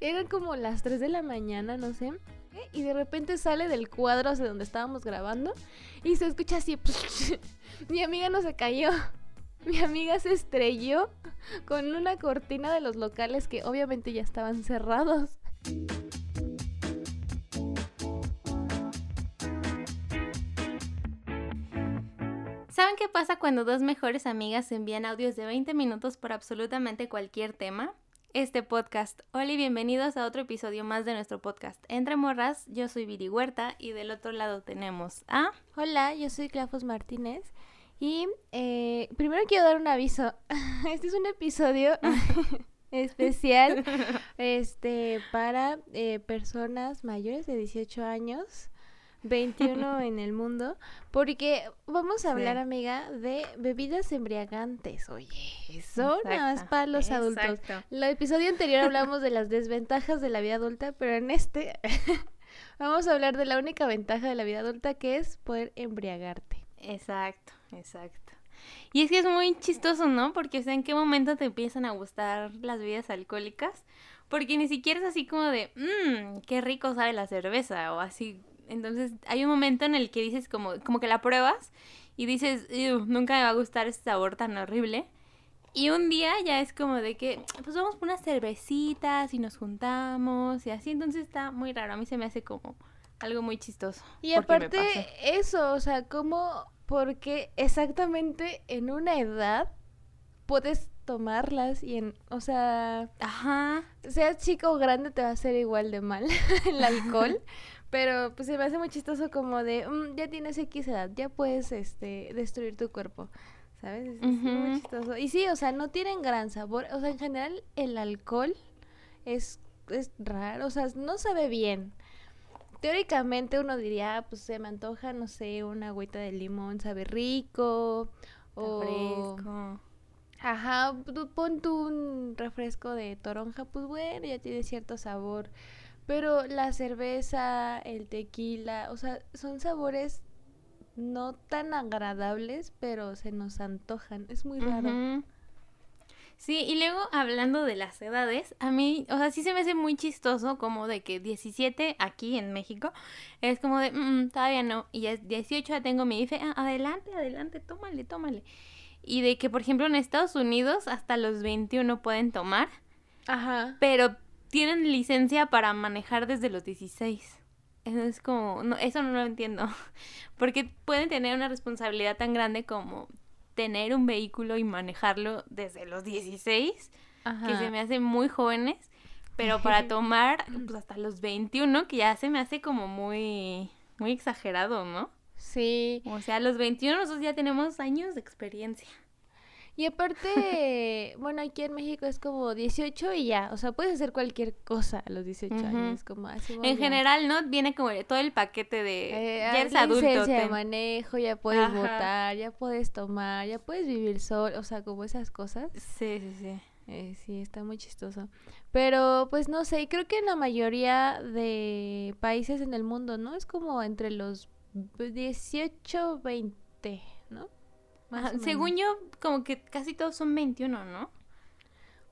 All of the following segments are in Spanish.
eran como las 3 de la mañana, no sé. Y de repente sale del cuadro hacia donde estábamos grabando y se escucha así. Mi amiga no se cayó. Mi amiga se estrelló con una cortina de los locales que obviamente ya estaban cerrados. ¿Saben qué pasa cuando dos mejores amigas envían audios de 20 minutos por absolutamente cualquier tema? Este podcast. Hola y bienvenidos a otro episodio más de nuestro podcast. Entre Morras, yo soy Viri Huerta y del otro lado tenemos a... Hola, yo soy Clafos Martínez y eh, primero quiero dar un aviso. Este es un episodio especial este, para eh, personas mayores de 18 años. 21 en el mundo, porque vamos a hablar, amiga, de bebidas embriagantes. Oye, eso no es para los adultos. El episodio anterior hablamos de las desventajas de la vida adulta, pero en este vamos a hablar de la única ventaja de la vida adulta que es poder embriagarte. Exacto, exacto. Y es que es muy chistoso, ¿no? Porque, o sea, ¿en qué momento te empiezan a gustar las bebidas alcohólicas? Porque ni siquiera es así como de, mmm, qué rico sabe la cerveza, o así. Entonces, hay un momento en el que dices como, como que la pruebas y dices, nunca me va a gustar ese sabor tan horrible. Y un día ya es como de que, pues vamos por unas cervecitas y nos juntamos y así. Entonces está muy raro. A mí se me hace como algo muy chistoso. Y aparte, eso, o sea, como porque exactamente en una edad puedes tomarlas y en, o sea, ajá, seas chico o grande te va a hacer igual de mal el alcohol, pero pues se me hace muy chistoso como de, mm, ya tienes X edad, ya puedes este destruir tu cuerpo. ¿Sabes? Es, muy chistoso. Y sí, o sea, no tienen gran sabor. O sea, en general el alcohol es, es raro. O sea, no sabe bien teóricamente uno diría, pues se me antoja, no sé, una agüita de limón, sabe rico. O fresco. Ajá, pon tú un refresco de toronja, pues bueno, ya tiene cierto sabor. Pero la cerveza, el tequila, o sea, son sabores no tan agradables, pero se nos antojan. Es muy raro. Sí, y luego hablando de las edades, a mí, o sea, sí se me hace muy chistoso como de que 17 aquí en México es como de, mm, todavía no, y es 18 ya tengo mi IFE, ah, adelante, adelante, tómale, tómale. Y de que, por ejemplo, en Estados Unidos hasta los 21 pueden tomar, Ajá. pero tienen licencia para manejar desde los 16. Eso es como, no, eso no lo entiendo, porque pueden tener una responsabilidad tan grande como tener un vehículo y manejarlo desde los 16, que se me hace muy jóvenes, pero para tomar pues hasta los 21, que ya se me hace como muy muy exagerado, ¿no? Sí. O sea, a los 21 nosotros ya tenemos años de experiencia. Y aparte, bueno, aquí en México es como 18 y ya, o sea, puedes hacer cualquier cosa a los 18 años, como así. En general, ¿no? Viene como todo el paquete de eh, ya eres adulto. Licencia de manejo, ya puedes votar, ya puedes tomar, ya puedes vivir solo, o sea, como esas cosas. Sí, sí, sí. Eh, sí, está muy chistoso. Pero, pues no sé, creo que en la mayoría de países en el mundo, ¿no? Es como entre los 18, 20, según yo, como que casi todos son 21, ¿no?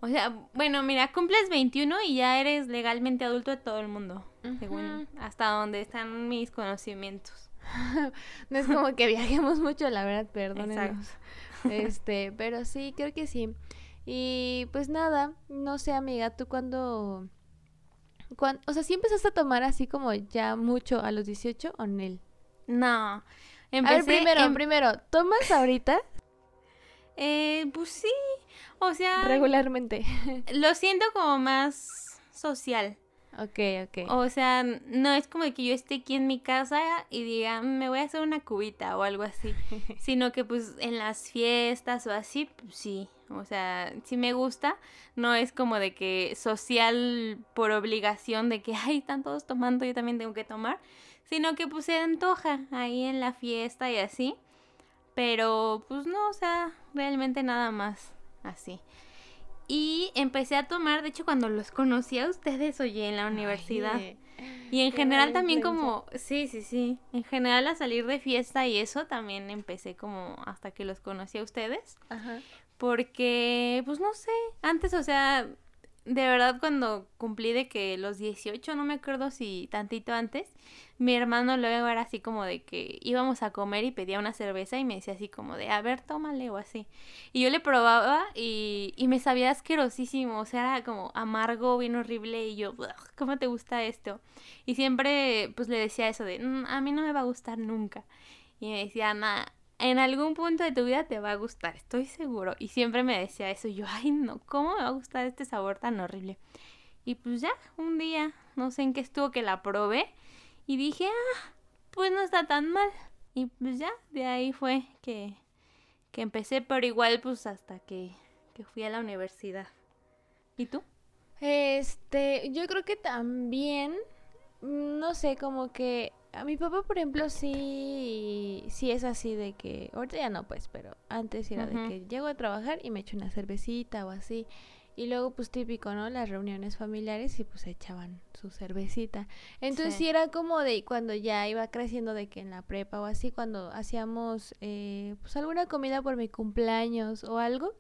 O sea, bueno, mira, cumples 21 y ya eres legalmente adulto de todo el mundo, según hasta donde están mis conocimientos. no es como que viajemos mucho, la verdad, perdónenos. Este, pero sí, creo que sí. Y pues nada, no sé, amiga, tú cuando, cuando o sea, ¿sí empezaste a tomar así como ya mucho a los 18 o en No, a ver, primero, primero, ¿tomas ahorita? Eh, pues sí, o sea... Regularmente. Lo siento como más social. Ok, ok. O sea, no es como que yo esté aquí en mi casa y diga, mm, me voy a hacer una cubita o algo así. sino que pues en las fiestas o así, pues sí. O sea, sí me gusta. No es como de que social por obligación de que, ay, están todos tomando, yo también tengo que tomar sino que pues se antoja ahí en la fiesta y así. Pero pues no, o sea, realmente nada más así. Y empecé a tomar, de hecho cuando los conocí a ustedes, oye, en la universidad. y en general también como, sí, sí, sí, en general a salir de fiesta y eso también empecé como hasta que los conocí a ustedes. Ajá. Porque, pues no sé, antes, o sea, de verdad cuando cumplí de que los 18, no me acuerdo si tantito antes, mi hermano luego era así como de que íbamos a comer y pedía una cerveza y me decía así como de, a ver, tómale o así. Y yo le probaba y, y me sabía asquerosísimo, o sea, era como amargo, bien horrible y yo, ¿cómo te gusta esto? Y siempre pues le decía eso de, mm, a mí no me va a gustar nunca. Y me decía, nada en algún punto de tu vida te va a gustar, estoy seguro. Y siempre me decía eso. Yo, ay, no, ¿cómo me va a gustar este sabor tan horrible? Y pues ya, un día, no sé en qué estuvo que la probé. Y dije, ah, pues no está tan mal. Y pues ya, de ahí fue que, que empecé, pero igual pues hasta que, que fui a la universidad. ¿Y tú? Este, yo creo que también, no sé, como que a mi papá, por ejemplo, sí, sí es así de que, ahorita ya no pues, pero antes era de que llego a trabajar y me echo una cervecita o así. Y luego, pues típico, ¿no? Las reuniones familiares y pues echaban su cervecita. Entonces sí, era como de cuando ya iba creciendo de que en la prepa o así, cuando hacíamos eh, pues alguna comida por mi cumpleaños o algo,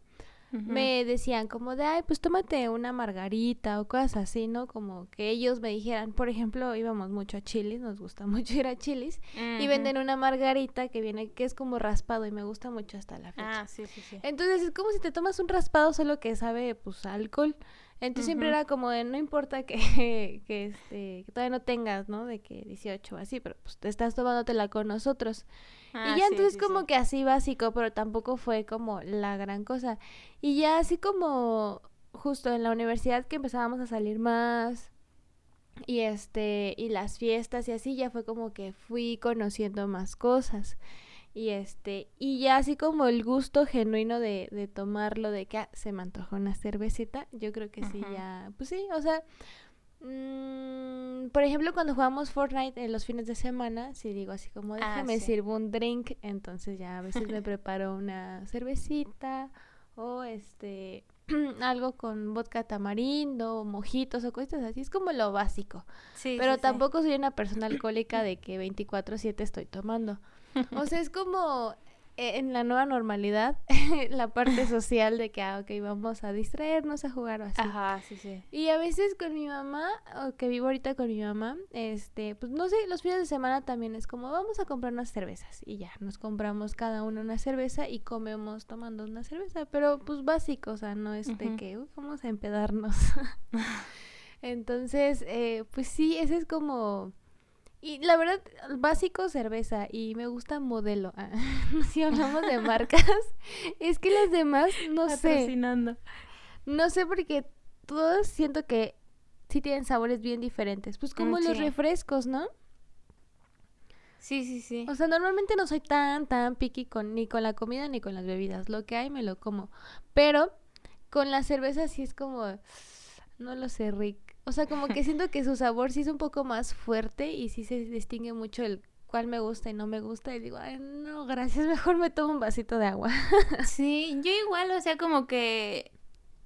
me decían como de, ay, pues tómate una margarita o cosas así, ¿no? Como que ellos me dijeran, por ejemplo, íbamos mucho a Chilis, nos gusta mucho ir a Chilis, y venden una margarita que viene, que es como raspado y me gusta mucho hasta la fecha. Ah, sí, sí, sí. Entonces es como si te tomas un raspado solo que sabe, pues, alcohol. Entonces siempre era como de, no importa que, que, este, que todavía no tengas, ¿no? De que 18 o así, pero pues te estás tomándotela con nosotros. Ah, y ya entonces como que así básico, pero tampoco fue como la gran cosa. Y ya así como justo en la universidad que empezábamos a salir más y este y las fiestas y así ya fue como que fui conociendo más cosas. Y este, y ya así como el gusto genuino de, de tomarlo, de que ah, se me antojó una cervecita, yo creo que sí, ya, pues sí, o sea, mmm, por ejemplo, cuando jugamos Fortnite en los fines de semana, si digo así como, ah, déjame sirvo un drink, entonces ya a veces me preparo una cervecita o este, algo con vodka tamarindo, mojitos o cosas así, es como lo básico. Sí, Pero tampoco soy una persona alcohólica de que 24/7 estoy tomando. O sea, es como en la nueva normalidad, la parte social de que, ah, ok, vamos a distraernos, a jugar o así. Ajá, sí, sí. Y a veces con mi mamá, o que vivo ahorita con mi mamá, este, pues no sé, los fines de semana también es como, vamos a comprar unas cervezas. Y ya, nos compramos cada uno una cerveza y comemos tomando una cerveza. Pero pues básico, o sea, no es de que, vamos a empedarnos. Entonces, eh, pues sí, ese es como y la verdad, básico cerveza y me gusta modelo. Ah, si hablamos de marcas, es que las demás no sé. No sé porque todos siento que sí tienen sabores bien diferentes. Pues como mm, los refrescos, ¿no? Sí, sí, sí. O sea, normalmente no soy tan, tan picky con, ni con la comida ni con las bebidas. Lo que hay me lo como. Pero con la cerveza sí es como, no lo sé, Rick. O sea, como que siento que su sabor sí es un poco más fuerte y sí se distingue mucho el cuál me gusta y no me gusta y digo, ay, no, gracias, mejor me tomo un vasito de agua. Sí, yo igual, o sea, como que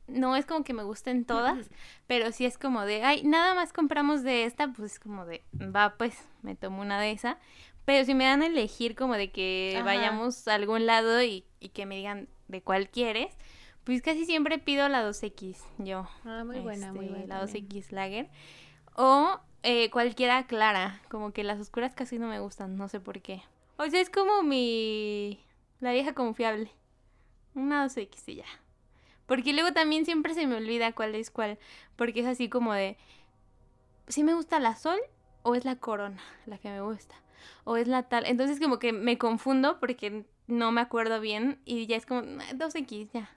no es como que me gusten todas, pero sí es como de, ay, nada más compramos de esta, pues es como de, va, pues me tomo una de esa. Pero si me dan a elegir como de que vayamos a algún lado y, y que me digan de cuál quieres, pues casi siempre pido la 2X, yo. Ah, muy buena, muy este, buena. La 2X Lager. O eh, cualquiera clara, como que las oscuras casi no me gustan, no sé por qué. O sea, es como mi... La vieja confiable. Una 2X y ya. Porque luego también siempre se me olvida cuál es cuál. Porque es así como de... Si me gusta la sol o es la corona la que me gusta. O es la tal. Entonces como que me confundo porque no me acuerdo bien y ya es como 2X, ya.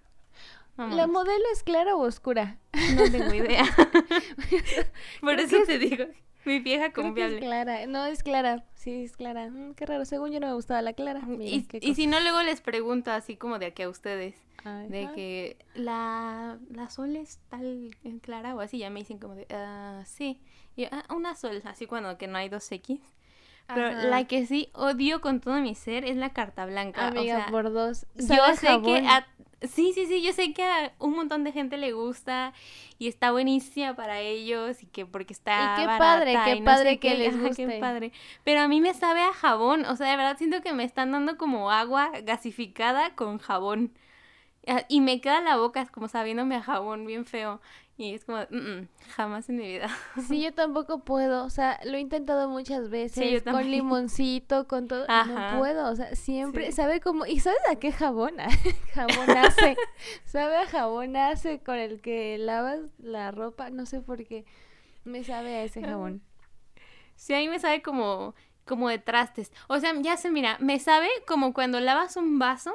¿La modelo es clara o oscura? No tengo idea. Por eso te digo, mi vieja confiable. es clara, no es clara, sí es clara. Mm, qué raro, según yo no me gustaba la clara. y, si no, luego les pregunto así como de aquí a ustedes. de que la, la sol es tal clara o así, ya me dicen como de, ah, sí. Y, ah, una sol, así cuando que no hay dos X. Pero la que sí odio con todo mi ser es la carta blanca. Amiga, por dos. Yo sé que a Sí, sí, sí, yo sé que a un montón de gente le gusta y está buenísima para ellos y que porque está y qué padre, qué padre que les guste. qué padre. Pero a mí me sabe a jabón, o sea, de verdad siento que me están dando como agua gasificada con jabón. Ah, y me queda la boca como sabiéndome a jabón bien feo. Y es como, jamás en mi vida. Sí, yo tampoco puedo. O sea, lo he intentado muchas veces. con limoncito, con todo. No puedo. O sea, siempre sabe como. ¿Y sabes a qué jabón? jabón hace. sabe a jabón hace con el que lavas la ropa. No sé por qué. Me sabe a ese jabón. Sí, a mí me sabe como, como de trastes. O sea, ya se mira, me sabe como cuando lavas un vaso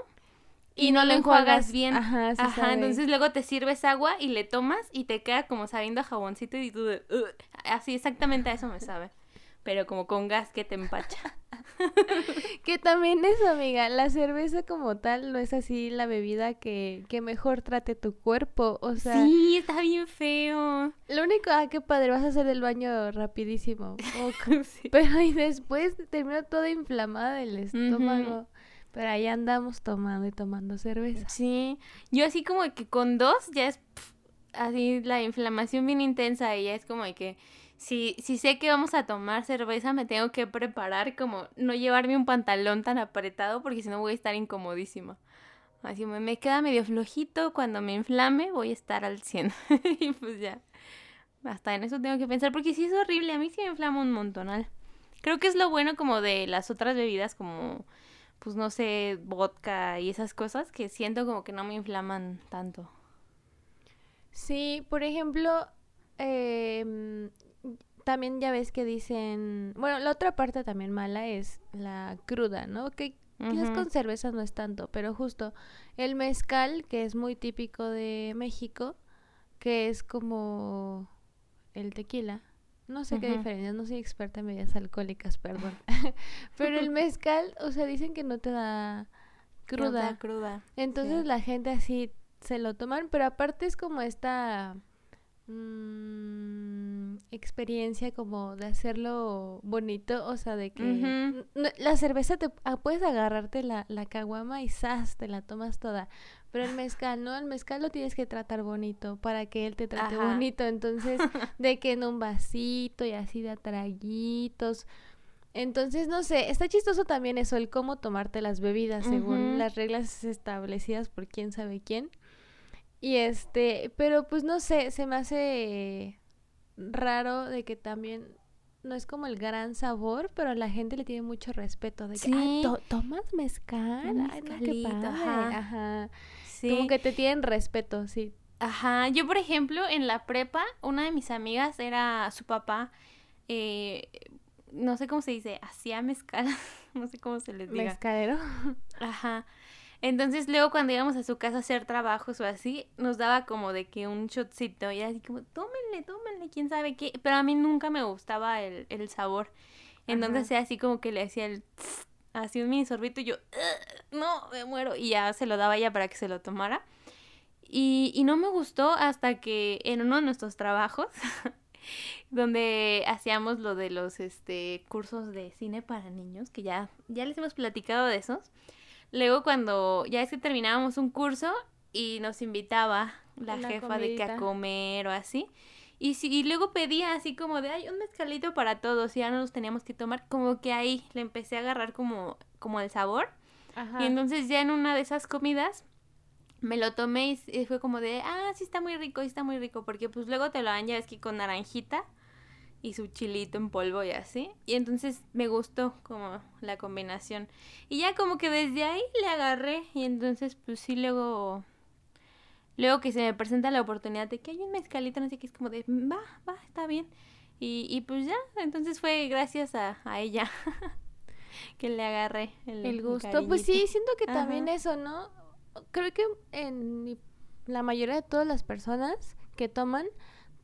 y, no lo enjuagas, bien. Ajá, Ajá entonces luego te sirves agua y le tomas y te queda como sabiendo a jaboncito y tú de, así exactamente a eso me sabe. Pero como con gas que te empacha. que también es, amiga, la cerveza como tal no es así la bebida que, que mejor trate tu cuerpo, o sea... Sí, está bien feo. Lo único, ah, qué padre, vas a hacer el baño rapidísimo. Pero y después termina toda inflamada el estómago. Pero ahí andamos tomando y tomando cerveza. Sí, yo así como que con dos ya es así la inflamación bien intensa y ya es como que si, si sé que vamos a tomar cerveza me tengo que preparar como no llevarme un pantalón tan apretado porque si no voy a estar incomodísima. Así me, me queda medio flojito, cuando me inflame voy a estar al 100 y pues ya. Hasta en eso tengo que pensar porque sí es horrible, a mí sí me inflama un montonal. Creo que es lo bueno como de las otras bebidas como pues no sé, vodka y esas cosas que siento como que no me inflaman tanto. Sí, por ejemplo, em, también ya ves que dicen, bueno, la otra parte también mala es la cruda, ¿no? Que quizás con cerveza no es tanto, pero justo el mezcal, que es muy típico de México, que es como el tequila, no sé qué diferencia, no soy experta en bebidas alcohólicas, perdón. Pero el mezcal, o sea, dicen que no te da cruda. cruda. Entonces la gente así se lo toman, pero aparte es como esta mm, experiencia como de hacerlo bonito, o sea, de que la cerveza te ah, puedes agarrarte la, la caguama y ¡zas! te la tomas toda. Pero el mezcal, ¿no? El mezcal lo tienes que tratar bonito para que él te trate bonito. Entonces, de que en un vasito y así de atraguitos. Entonces, no sé, está chistoso también eso, el cómo tomarte las bebidas según las reglas establecidas por quién sabe quién. Y este, pero pues no sé, se me hace raro de que también no es como el gran sabor, pero la gente le tiene mucho respeto de que, tomas mezcal, Ay, qué Ajá. Ajá. Como que te tienen respeto, sí. Ajá, yo por ejemplo en la prepa, una de mis amigas era su papá, eh, no sé cómo se dice, hacía mezcal, no sé cómo se les diga. Mezcalero. Ajá. Entonces luego cuando íbamos a su casa a hacer trabajos o así, nos daba como de que un shotcito y así como, tómenle, tómenle, quién sabe qué. Pero a mí nunca me gustaba el, el sabor. Entonces así como que le hacía el así un mini sorbito y yo, no, me muero. Y ya se lo daba ya para que se lo tomara. Y, y no me gustó hasta que en uno de nuestros trabajos, donde hacíamos lo de los este, cursos de cine para niños, que ya, ya les hemos platicado de esos. Luego cuando ya es que terminábamos un curso y nos invitaba la, jefa de que a comer o así. Y, si, y luego pedía así como de, ay, un mezcalito para todos, y ya no nos teníamos que tomar, como que ahí le empecé a agarrar como, como el sabor. Y entonces ya en una de esas comidas me lo tomé y fue como de, ah, sí está muy rico, sí está muy rico, porque pues luego te lo dan ya es que con naranjita y su chilito en polvo y así. Y entonces me gustó como la combinación. Y ya como que desde ahí le agarré y entonces pues sí luego Luego que se me presenta la oportunidad de que hay un mezcalito, no sé qué, es como de, va, va, está bien. Y, y pues ya, entonces fue gracias a, a ella que le agarré el, gusto. pues sí, siento que también eso, ¿no? Creo que en la mayoría de todas las personas que toman,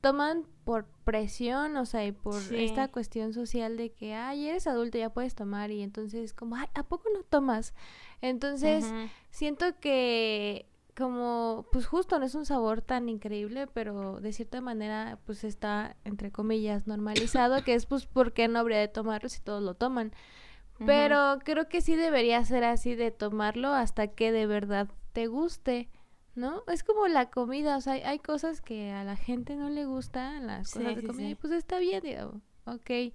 toman por presión, o sea, y por esta cuestión social de que, ay, eres adulto, ya puedes tomar, y entonces como, ay, ¿a poco no tomas? Entonces, siento que como, pues justo no es un sabor tan increíble, pero de cierta manera, pues está, entre comillas, normalizado, que es pues, ¿por qué no habría de tomarlo si todos lo toman? Pero creo que sí debería ser así de tomarlo hasta que de verdad te guste, ¿no? Es como la comida, o sea, hay, cosas que a la gente no le gustan, las cosas de comida, y pues está bien, digo, ok.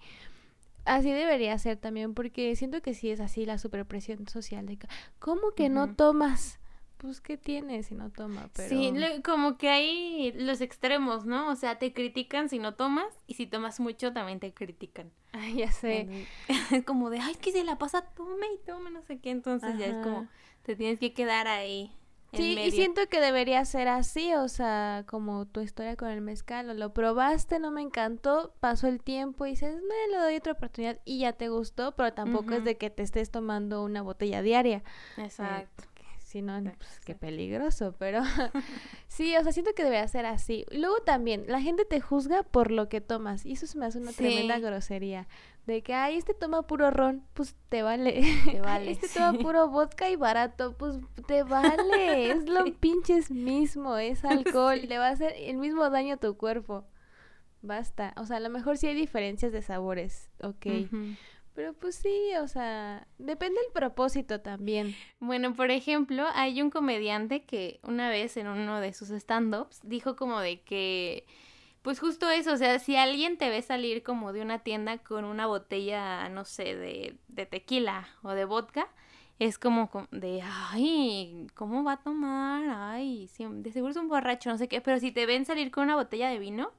Así debería ser también, porque siento que sí es así la superpresión social de, ¿cómo que no tomas? Pues, ¿qué tiene si no toma? Pero... Sí, como que hay los extremos, ¿no? O sea, te critican si no tomas y si tomas mucho también te critican. Ay, ya sé. Es como de, ay, que se la pasa, tome y tome, no sé qué. Entonces ya es como, te tienes que quedar ahí. Sí, y siento que debería ser así, o sea, como tu historia con el mezcal, lo probaste, no me encantó, pasó el tiempo y dices, me le doy otra oportunidad y ya te gustó, pero tampoco es de que te estés tomando una botella diaria. Exacto. Si no, pues qué peligroso, pero sí, o sea, siento que debe ser así. Luego también, la gente te juzga por lo que tomas y eso se me hace una tremenda grosería. De que, ay, este toma puro ron, pues te vale. Te vale. este toma puro vodka y barato, pues te vale. Es lo pinches mismo, es alcohol, le va a hacer el mismo daño a tu cuerpo. Basta. O sea, a lo mejor sí hay diferencias de sabores, ok. Pero pues sí, o sea, depende del propósito también. Bueno, por ejemplo, hay un comediante que una vez en uno de sus stand-ups dijo como de que, pues justo eso, o sea, si alguien te ve salir como de una tienda con una botella, no sé, de, de tequila o de vodka, es como de, ay, ¿cómo va a tomar? Ay, de seguro es un borracho, no sé qué, pero si te ven salir con una botella de vino,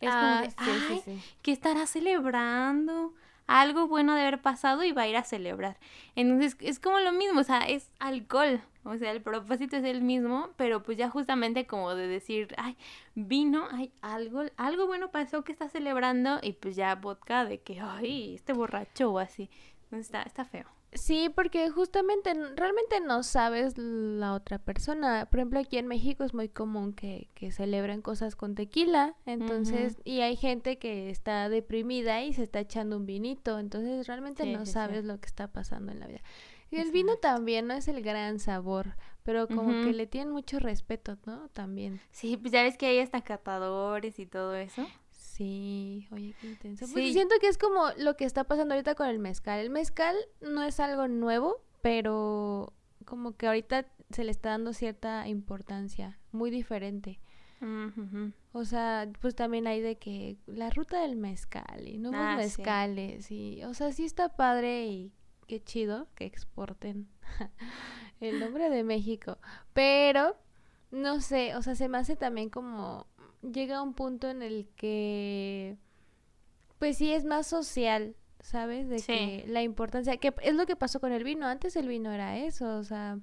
es como ah, de, ay, sí, ¿qué estará celebrando? Algo bueno de haber pasado y va a ir a celebrar. Entonces es como lo mismo, o sea, es alcohol. O sea, el propósito es el mismo, pero pues ya justamente como de decir, ay, vino, ay, algo, algo bueno pasó que está celebrando y pues ya vodka de que, ay, este borracho o así. Está, está feo. Sí, porque justamente realmente no sabes la otra persona. Por ejemplo, aquí en México es muy común que, que celebren cosas con tequila, entonces, y hay gente que está deprimida y se está echando un vinito, entonces realmente no sabes lo que está pasando en la vida. Y el vino también no es el gran sabor, pero como que le tienen mucho respeto, ¿no? También. Sí, pues ya ves que hay hasta catadores y todo eso. Sí, oye, qué intenso. Pues siento que es como lo que está pasando ahorita con el mezcal. El mezcal no es algo nuevo, pero como que ahorita se le está dando cierta importancia, muy diferente. O sea, pues también hay de que la ruta del mezcal y nuevos ah, mezcales y, o sea, sí está padre y qué chido que exporten el nombre de México, pero no sé, o sea, se me hace también como llega un punto en el que, pues sí, es más social, ¿sabes? De que la importancia, que es lo que pasó con el vino, antes el vino era eso, o sea,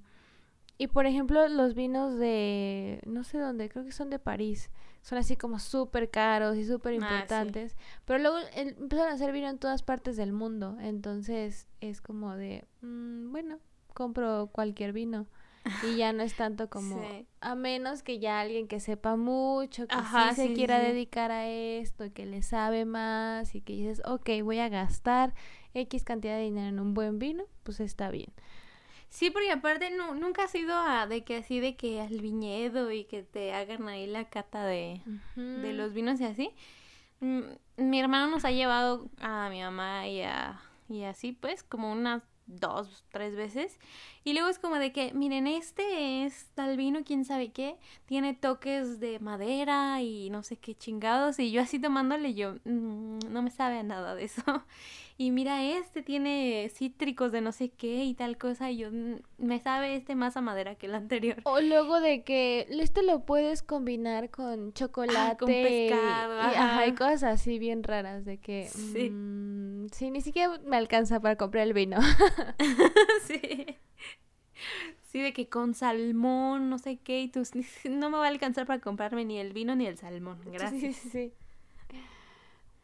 y por ejemplo los vinos de, no sé dónde, creo que son de París, son así como súper caros y súper ah, importantes, pero luego empezaron a hacer vino en todas partes del mundo, entonces es como de, mm, bueno, compro cualquier vino y ya no es tanto como a menos que ya alguien que sepa mucho que sí se quiera dedicar a esto que le sabe más y que dices ok voy a gastar x cantidad de dinero en un buen vino pues está bien. Sí porque aparte no, nunca has ido a de que así de que al viñedo y que te hagan ahí la cata de, de los vinos y así. Mm, mi hermano nos ha llevado a mi mamá y a y así pues como unas dos, tres veces. Y luego es como de que, miren, este es tal vino, quién sabe qué, tiene toques de madera y no sé qué chingados. Y yo así tomándole, yo, mm, no me sabe nada de eso. y mira, este tiene cítricos de no sé qué y tal cosa, y yo mm, me sabe este más a madera que el anterior. O luego de que este lo puedes combinar con chocolate, ah, con pescado, y, ajá. hay cosas así bien raras de que sí. Mm, sí, ni siquiera me alcanza para comprar el vino. sí. Sí, de que con salmón, no sé qué, y tú, no me va a alcanzar para comprarme ni el vino ni el salmón. Gracias. Sí, sí, sí.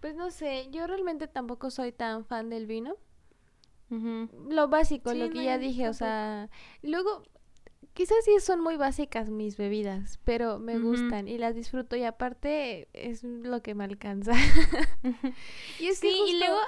Pues no sé, yo realmente tampoco soy tan fan del vino. Lo básico, lo que ya dije, o sea, luego quizás sí son muy básicas mis bebidas, pero me gustan y las disfruto y aparte es lo que me alcanza. y es sí, y luego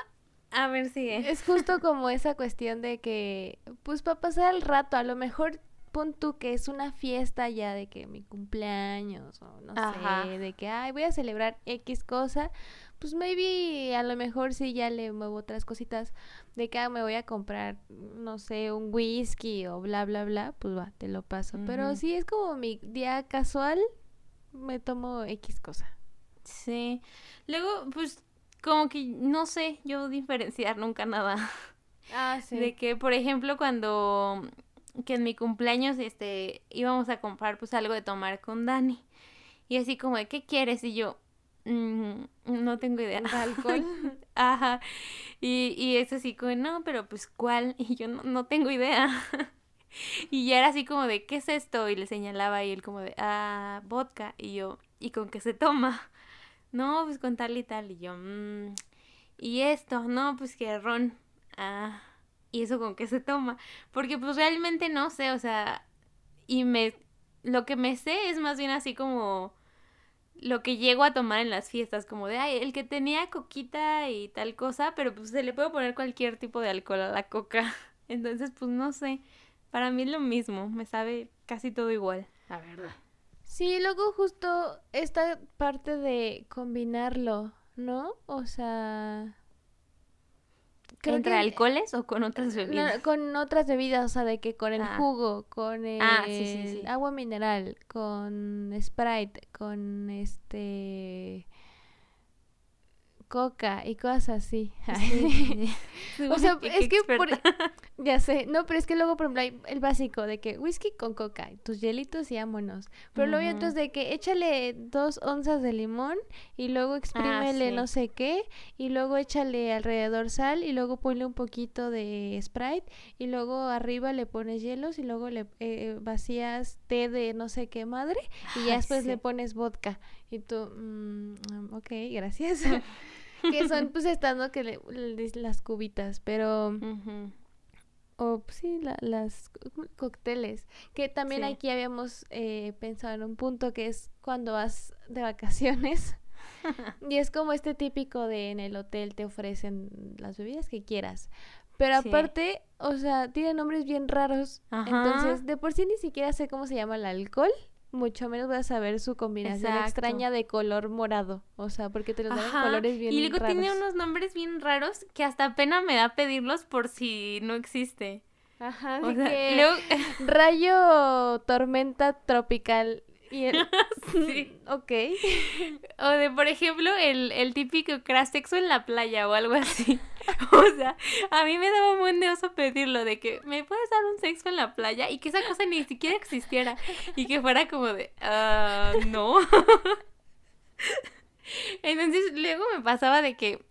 a ver, si Es justo como esa cuestión de que, pues para pasar el rato, a lo mejor pon tú que es una fiesta ya de que mi cumpleaños o no sé, de que, ay, voy a celebrar X cosa, pues maybe a lo mejor sí ya le muevo otras cositas de que ah, me voy a comprar, no sé, un whisky o bla, bla, bla, pues va, te lo paso. Pero si es como mi día casual, me tomo X cosa. Sí. Luego, pues como que no sé yo diferenciar nunca nada. Ah, sí. De que, por ejemplo, cuando que en mi cumpleaños este íbamos a comprar pues algo de tomar con Dani. Y así como de, ¿qué quieres? Y yo, mm, no tengo idea. ¿Alcohol? Ajá. Y, y es así como, no, pero pues ¿cuál? Y yo no, no tengo idea. y ya era así como de, ¿qué es esto? Y le señalaba y él como de, ah, vodka. Y yo, ¿y con qué se toma? No, pues con tal y tal. Y yo, mmm. Y esto, no, pues que ron. Ah, ¿y eso con qué se toma? Porque pues realmente no sé, o sea, y me, lo que me sé es más bien así como lo que llego a tomar en las fiestas, como de, ay, el que tenía coquita y tal cosa, pero pues se le puede poner cualquier tipo de alcohol a la coca. Entonces, pues no sé, para mí es lo mismo, me sabe casi todo igual, la verdad. Sí, luego justo esta parte de combinarlo, ¿no? O sea... ¿Entre alcoholes o con otras bebidas? con otras bebidas, o sea, de que con el Ah. jugo, con el Ah, sí, sí, sí. agua mineral, con Sprite, con este coca y cosas así. O sea, Qué es que por-. Ya sé, no, pero es que luego, por ejemplo, hay el básico de que whisky con coca, tus hielitos y vámonos. Pero luego hay otros de que échale dos onzas de limón y luego exprímele Ah, sí. no sé qué y luego échale alrededor sal y luego ponle un poquito de Sprite y luego arriba le pones hielos y luego le eh, vacías té de no sé qué madre y ya Ay, después le pones vodka y tú, mm, ok, gracias. Que son pues estando que le- le- las cubitas, pero... O pues, sí, la- las cócteles. Que también Sí. aquí habíamos eh, pensado en un punto que es cuando vas de vacaciones. y es como este típico de en el hotel te ofrecen las bebidas que quieras. Pero Sí. aparte, o sea, tiene nombres bien raros. Ajá. Entonces, de por sí ni siquiera sé cómo se llama el alcohol. Mucho menos voy a saber su combinación Exacto. extraña de color morado. O sea, porque te los dan colores bien Y luego tiene raros. unos nombres bien raros que hasta pena me da pedirlos por si no existe. Ajá, O de sea, que- luego- Rayo tormenta tropical. Y el... Sí. ok. o de, por ejemplo, el, el típico crash sexo en la playa o algo así. o sea, a mí me daba un buen de oso pedirlo, de que me puedes dar un sexo en la playa y que esa cosa ni siquiera existiera. Y que fuera como de, ah, no. Entonces luego me pasaba de que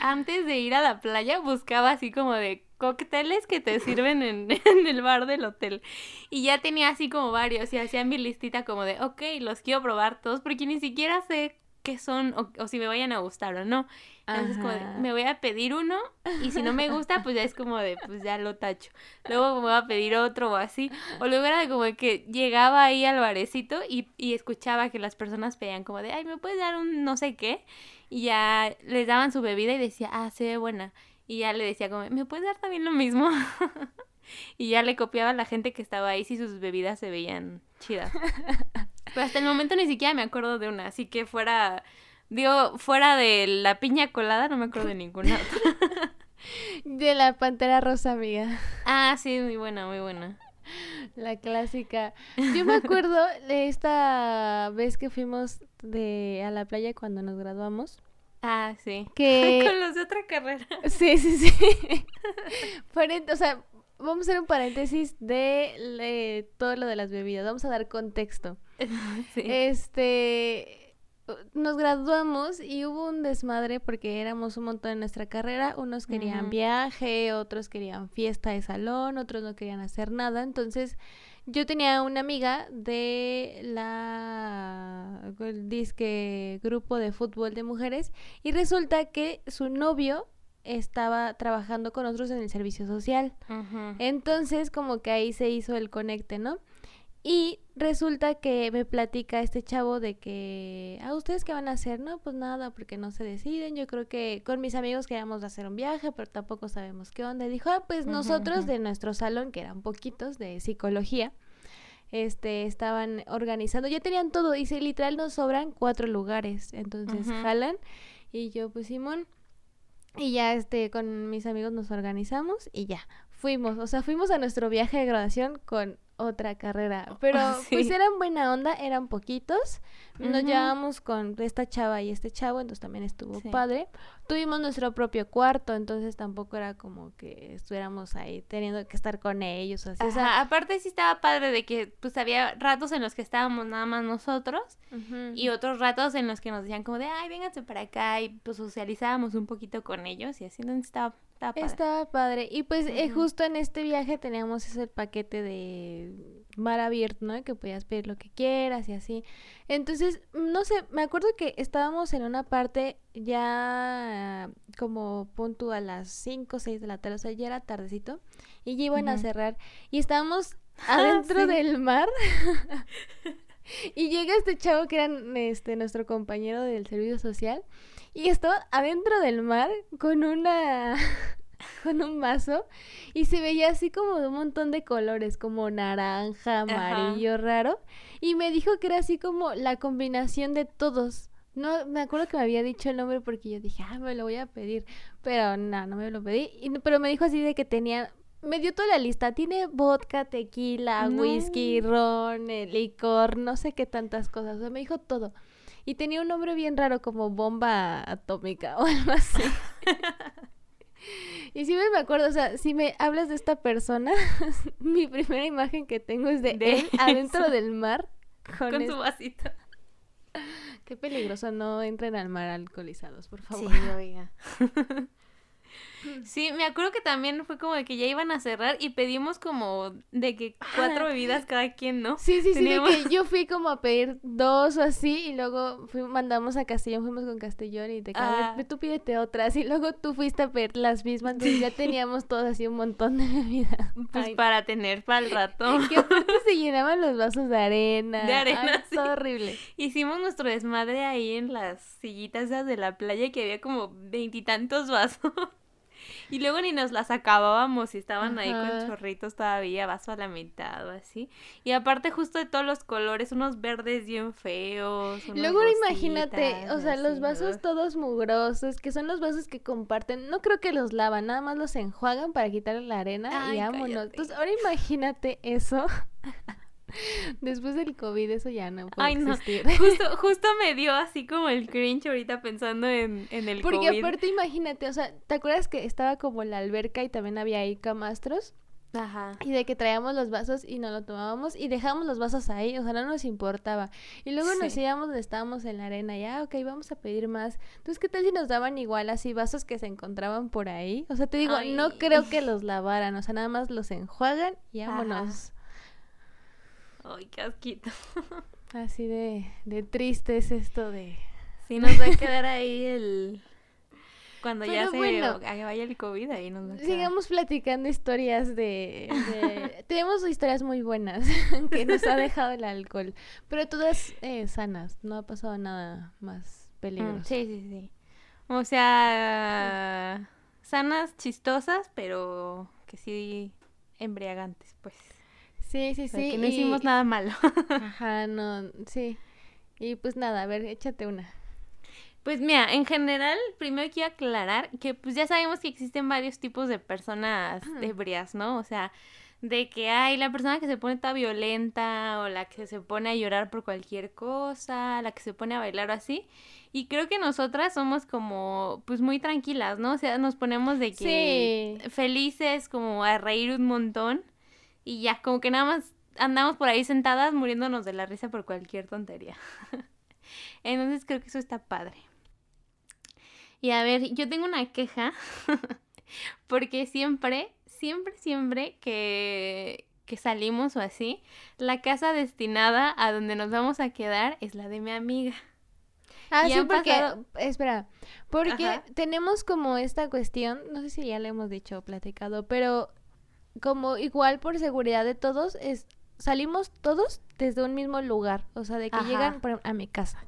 antes de ir a la playa buscaba así como de cócteles que te sirven en, en el bar del hotel. Y ya tenía así como varios y hacía mi listita como de, ok, los quiero probar todos porque ni siquiera sé qué son o, o si me vayan a gustar o no. Entonces como de, me voy a pedir uno y si no me gusta pues ya es como de, pues ya lo tacho. Luego me voy a pedir otro o así. O luego era como que llegaba ahí al barecito y, y escuchaba que las personas pedían como de, ay, ¿me puedes dar un no sé qué? Y ya les daban su bebida y decía, ah, se ve buena. Y ya le decía como, ¿me puedes dar también lo mismo? y ya le copiaba a la gente que estaba ahí si sus bebidas se veían chidas. Pero hasta el momento ni siquiera me acuerdo de una, así que fuera, digo, fuera de la piña colada no me acuerdo de ninguna otra. De la pantera rosa, amiga. ah, sí, muy buena, muy buena. La clásica. Yo me acuerdo de esta vez que fuimos de a la playa cuando nos graduamos. Ah, sí. Que. Con los de otra carrera. Sí, sí, sí. O sea, vamos a hacer un paréntesis de le- todo lo de las bebidas. Vamos a dar contexto. sí. Este, nos graduamos y hubo un desmadre porque éramos un montón en nuestra carrera. Unos querían viaje, otros querían fiesta de salón, otros no querían hacer nada. Entonces, yo tenía una amiga de la el disque grupo de fútbol de mujeres y resulta que su novio estaba trabajando con nosotros en el servicio social. Entonces, como que ahí se hizo el conecte, ¿no? Y resulta que me platica este chavo de que, ¿a ustedes qué van a hacer? No, pues nada, porque no se deciden. Yo creo que con mis amigos queríamos hacer un viaje, pero tampoco sabemos qué onda. Y dijo, ah, pues nosotros de nuestro salón, que eran poquitos, de psicología, este, estaban organizando, ya tenían todo, y si literal nos sobran cuatro lugares. Entonces jalan, y yo, pues Simón, y ya este con mis amigos nos organizamos y ya fuimos, o sea, fuimos a nuestro viaje de graduación con otra carrera, pero Ah, sí. pues eran buena onda, eran poquitos, Nos Ujú. llevamos con esta chava y este chavo, entonces también estuvo Sí. padre. Tuvimos nuestro propio cuarto, entonces tampoco era como que estuviéramos ahí teniendo que estar con ellos. o así, o sea, aparte sí estaba padre de que pues había ratos en los que estábamos nada más nosotros y otros ratos en los que nos decían como de, ay, vénganse para acá y pues socializábamos un poquito con ellos y así, entonces estaba, estaba padre. Estaba padre. Y pues eh, justo en este viaje teníamos ese paquete de mar abierto, ¿no? Que podías pedir lo que quieras y así. Entonces, no sé, me acuerdo que estábamos en una parte ya como punto a las 5 o 6 de la tarde, o sea, ya era tardecito y ya iban a cerrar y estábamos adentro Sí. del mar. Y llega este chavo que era este nuestro compañero del servicio social y estaba adentro del mar con una con un vaso y se veía así como de un montón de colores, como naranja, amarillo, raro, y me dijo que era así como la combinación de todos. No, me acuerdo que me había dicho el nombre porque yo dije, ah, me lo voy a pedir, pero no, no me lo pedí, y pero me dijo así de que tenía, me dio toda la lista, tiene vodka, tequila, No. whisky, ron, licor, no sé qué tantas cosas, o sea, me dijo todo. Y tenía un nombre bien raro como bomba atómica o algo así. Y siempre me acuerdo, o sea, si me hablas de esta persona, mi primera imagen que tengo es de, De él adentro del mar. Con su vasito. Qué peligroso, no entren al mar alcoholizados, por favor. Sí, oiga. Sí, me acuerdo que también fue como de que ya iban a cerrar y pedimos como de que cuatro Ah. bebidas cada quien, ¿no? Sí, sí, sí, Teníamos- de que yo fui como a pedir dos o así y luego fui- mandamos a Castellón, fuimos con Castellón y te Ah. tú pídete otras y luego tú fuiste a pedir las mismas, entonces ya teníamos todos así un montón de bebidas. Pues Ay, para tener para el rato. que aparte se llenaban los vasos de arena. De arena, Ay, sí. todo horrible. Hicimos nuestro desmadre ahí en las sillitas de la playa que había como veintitantos vasos. Y luego ni nos las acabábamos y estaban ahí con chorritos todavía, vaso a la mitad o así. Y aparte justo de todos los colores, unos verdes bien feos. unos Luego imagínate, o sea, los vasos todos mugrosos, que son los vasos que comparten, no creo que los lavan, nada más los enjuagan para quitarle la arena Ay, y vámonos. cállate. Entonces, ahora imagínate eso. Después del COVID eso ya no puede Ay, no. Justo, justo me dio así como el cringe ahorita pensando en, en el Porque COVID. aparte imagínate, o sea, ¿te acuerdas que estaba como la alberca y también había ahí camastros? Ajá. Y de que traíamos los vasos y no lo tomábamos y dejábamos los vasos ahí, o sea, no nos importaba. Y luego nos íbamos donde estábamos en la arena, ya, ok, vamos a pedir más. Entonces, ¿qué tal si nos daban igual así vasos que se encontraban por ahí? O sea, te digo, no creo que los lavaran, o sea, nada más los enjuagan y Ajá. Ay, qué asquito. Así de, de triste es esto de... Sí, nos va a quedar ahí el... Cuando ya se bueno. vaya el COVID, ahí nos va a quedar. Sigamos platicando historias de... de- Tenemos historias muy buenas que nos ha dejado el alcohol, pero todas eh, sanas, no ha pasado nada más Mm, peligroso. sí, sí, sí. O sea, sanas, chistosas, pero que sí embriagantes, pues. Sí, sí, O sea, sí. que no y- hicimos nada malo. Ajá, no, sí. Y pues nada, a ver, échate una. Pues mira, en general, primero quiero aclarar que pues ya sabemos que existen varios tipos de personas Ujú. ebrias, ¿no? O sea, de que hay la persona que se pone toda violenta o la que se pone a llorar por cualquier cosa, la que se pone a bailar o así. Y creo que nosotras somos como pues muy tranquilas, ¿no? O sea, nos ponemos de que Sí. felices como a reír un montón y ya como que nada más andamos por ahí sentadas muriéndonos de la risa por cualquier tontería. Entonces creo que eso está padre. Y a ver, yo tengo una queja porque siempre, siempre, siempre que, que salimos o así, la casa destinada a donde nos vamos a quedar es la de mi amiga. Ah, Y sí, porque, pasado- espera, porque Ajá. tenemos como esta cuestión, no sé si ya le hemos dicho o platicado, pero como igual por seguridad de todos, es salimos todos desde un mismo lugar, o sea, de que Ajá. llegan por ejemplo, a mi casa,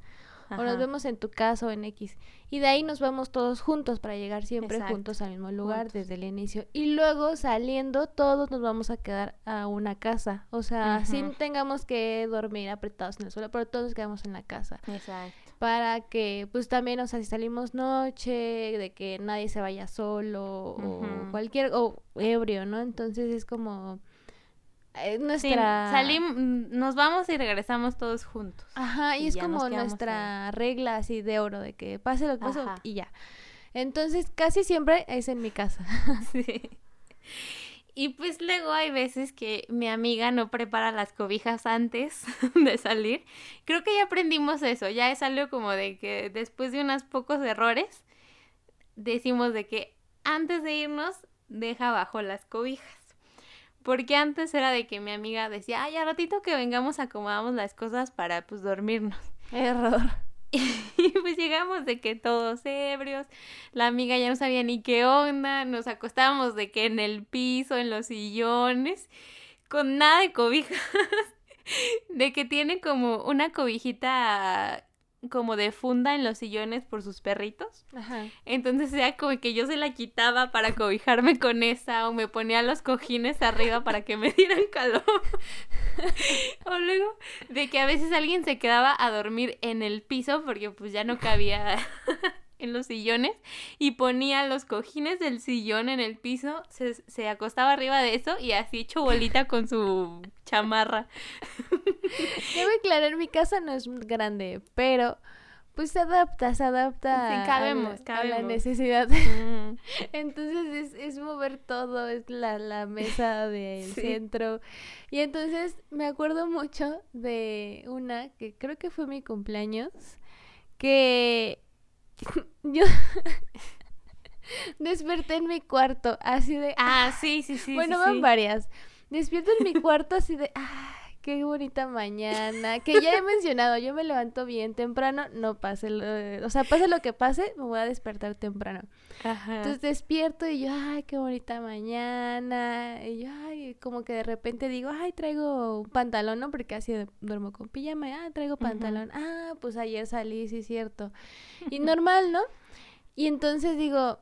o nos vemos en tu casa o en X, y de ahí nos vamos todos juntos para llegar siempre Exacto, juntos al mismo lugar juntos. desde el inicio, y luego saliendo todos nos vamos a quedar a una casa, o sea, sin tengamos que dormir apretados en el suelo, pero todos nos quedamos en la casa Exacto. Para que pues también, o sea, si salimos noche, de que nadie se vaya solo o cualquier o ebrio, ¿no? Entonces es como eh, Sí, nuestra... salim- nos vamos y regresamos todos juntos. Ajá, y, y es como nuestra regla así de oro, de que pase lo que pase y ya. Entonces, casi siempre es en mi casa. Sí. Y pues luego hay veces que mi amiga no prepara las cobijas antes de salir. Creo que ya aprendimos eso, ya es algo como de que después de unos pocos errores decimos de que antes de irnos deja abajo las cobijas. Porque antes era de que mi amiga decía, ay, a ratito que vengamos acomodamos las cosas para pues dormirnos. Error. Y pues llegamos de que todos ebrios, la amiga ya no sabía ni qué onda, nos acostábamos de que en el piso, en los sillones, con nada de cobijas, de que tiene como una cobijita como de funda en los sillones por sus perritos. Ajá. Entonces era como que yo se la quitaba para cobijarme con esa o me ponía los cojines arriba para que me dieran calor. o luego de que a veces alguien se quedaba a dormir en el piso porque pues ya no cabía en los sillones y ponía los cojines del sillón en el piso, se, se acostaba arriba de eso y así hecho bolita con su chamarra. Debo aclarar, mi casa no es grande, pero pues se adapta, se adapta Sí, cabemos, a, la- a la cabemos. necesidad. Mm. Entonces es, es mover todo, es la, la mesa del Sí. centro. Y entonces me acuerdo mucho de una que creo que fue mi cumpleaños, que yo desperté en mi cuarto, así de... Ah, sí, sí, sí. bueno, sí, van sí. varias. Despierto en mi cuarto así de... ¡Ay, qué bonita mañana! Que ya he mencionado, yo me levanto bien temprano, no pase lo... O sea, pase lo que pase, me voy a despertar temprano. Ajá. Entonces despierto y yo, ay, qué bonita mañana. Y yo, ay, como que de repente digo, ay, traigo un pantalón, ¿no? Porque así duermo con pijama, ah, traigo pantalón. Ah, pues ayer salí, sí, cierto. Y normal, ¿no? Y entonces digo,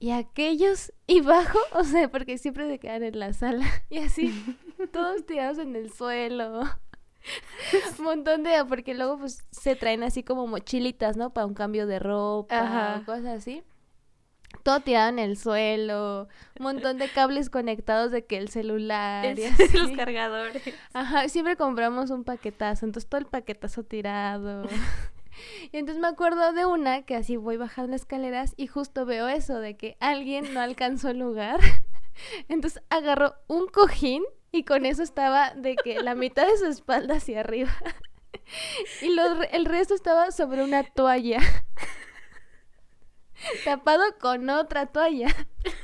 ¿y aquellos? Y bajo, o sea, porque siempre se quedan en la sala. Y así, todos tirados en el suelo. Un montón de, porque luego pues se traen así como mochilitas, ¿no? Para un cambio de ropa, Ajá. cosas así. Todo tirado en el suelo, un montón de cables conectados de que el celular y Es- así. los cargadores. Ajá, siempre compramos un paquetazo, entonces todo el paquetazo tirado. Y entonces me acuerdo de una que así voy bajando escaleras y justo veo eso, de que alguien no alcanzó el lugar. Entonces agarró un cojín y con eso estaba de que la mitad de su espalda hacia arriba. Y el resto estaba sobre una toalla. Tapado con otra toalla.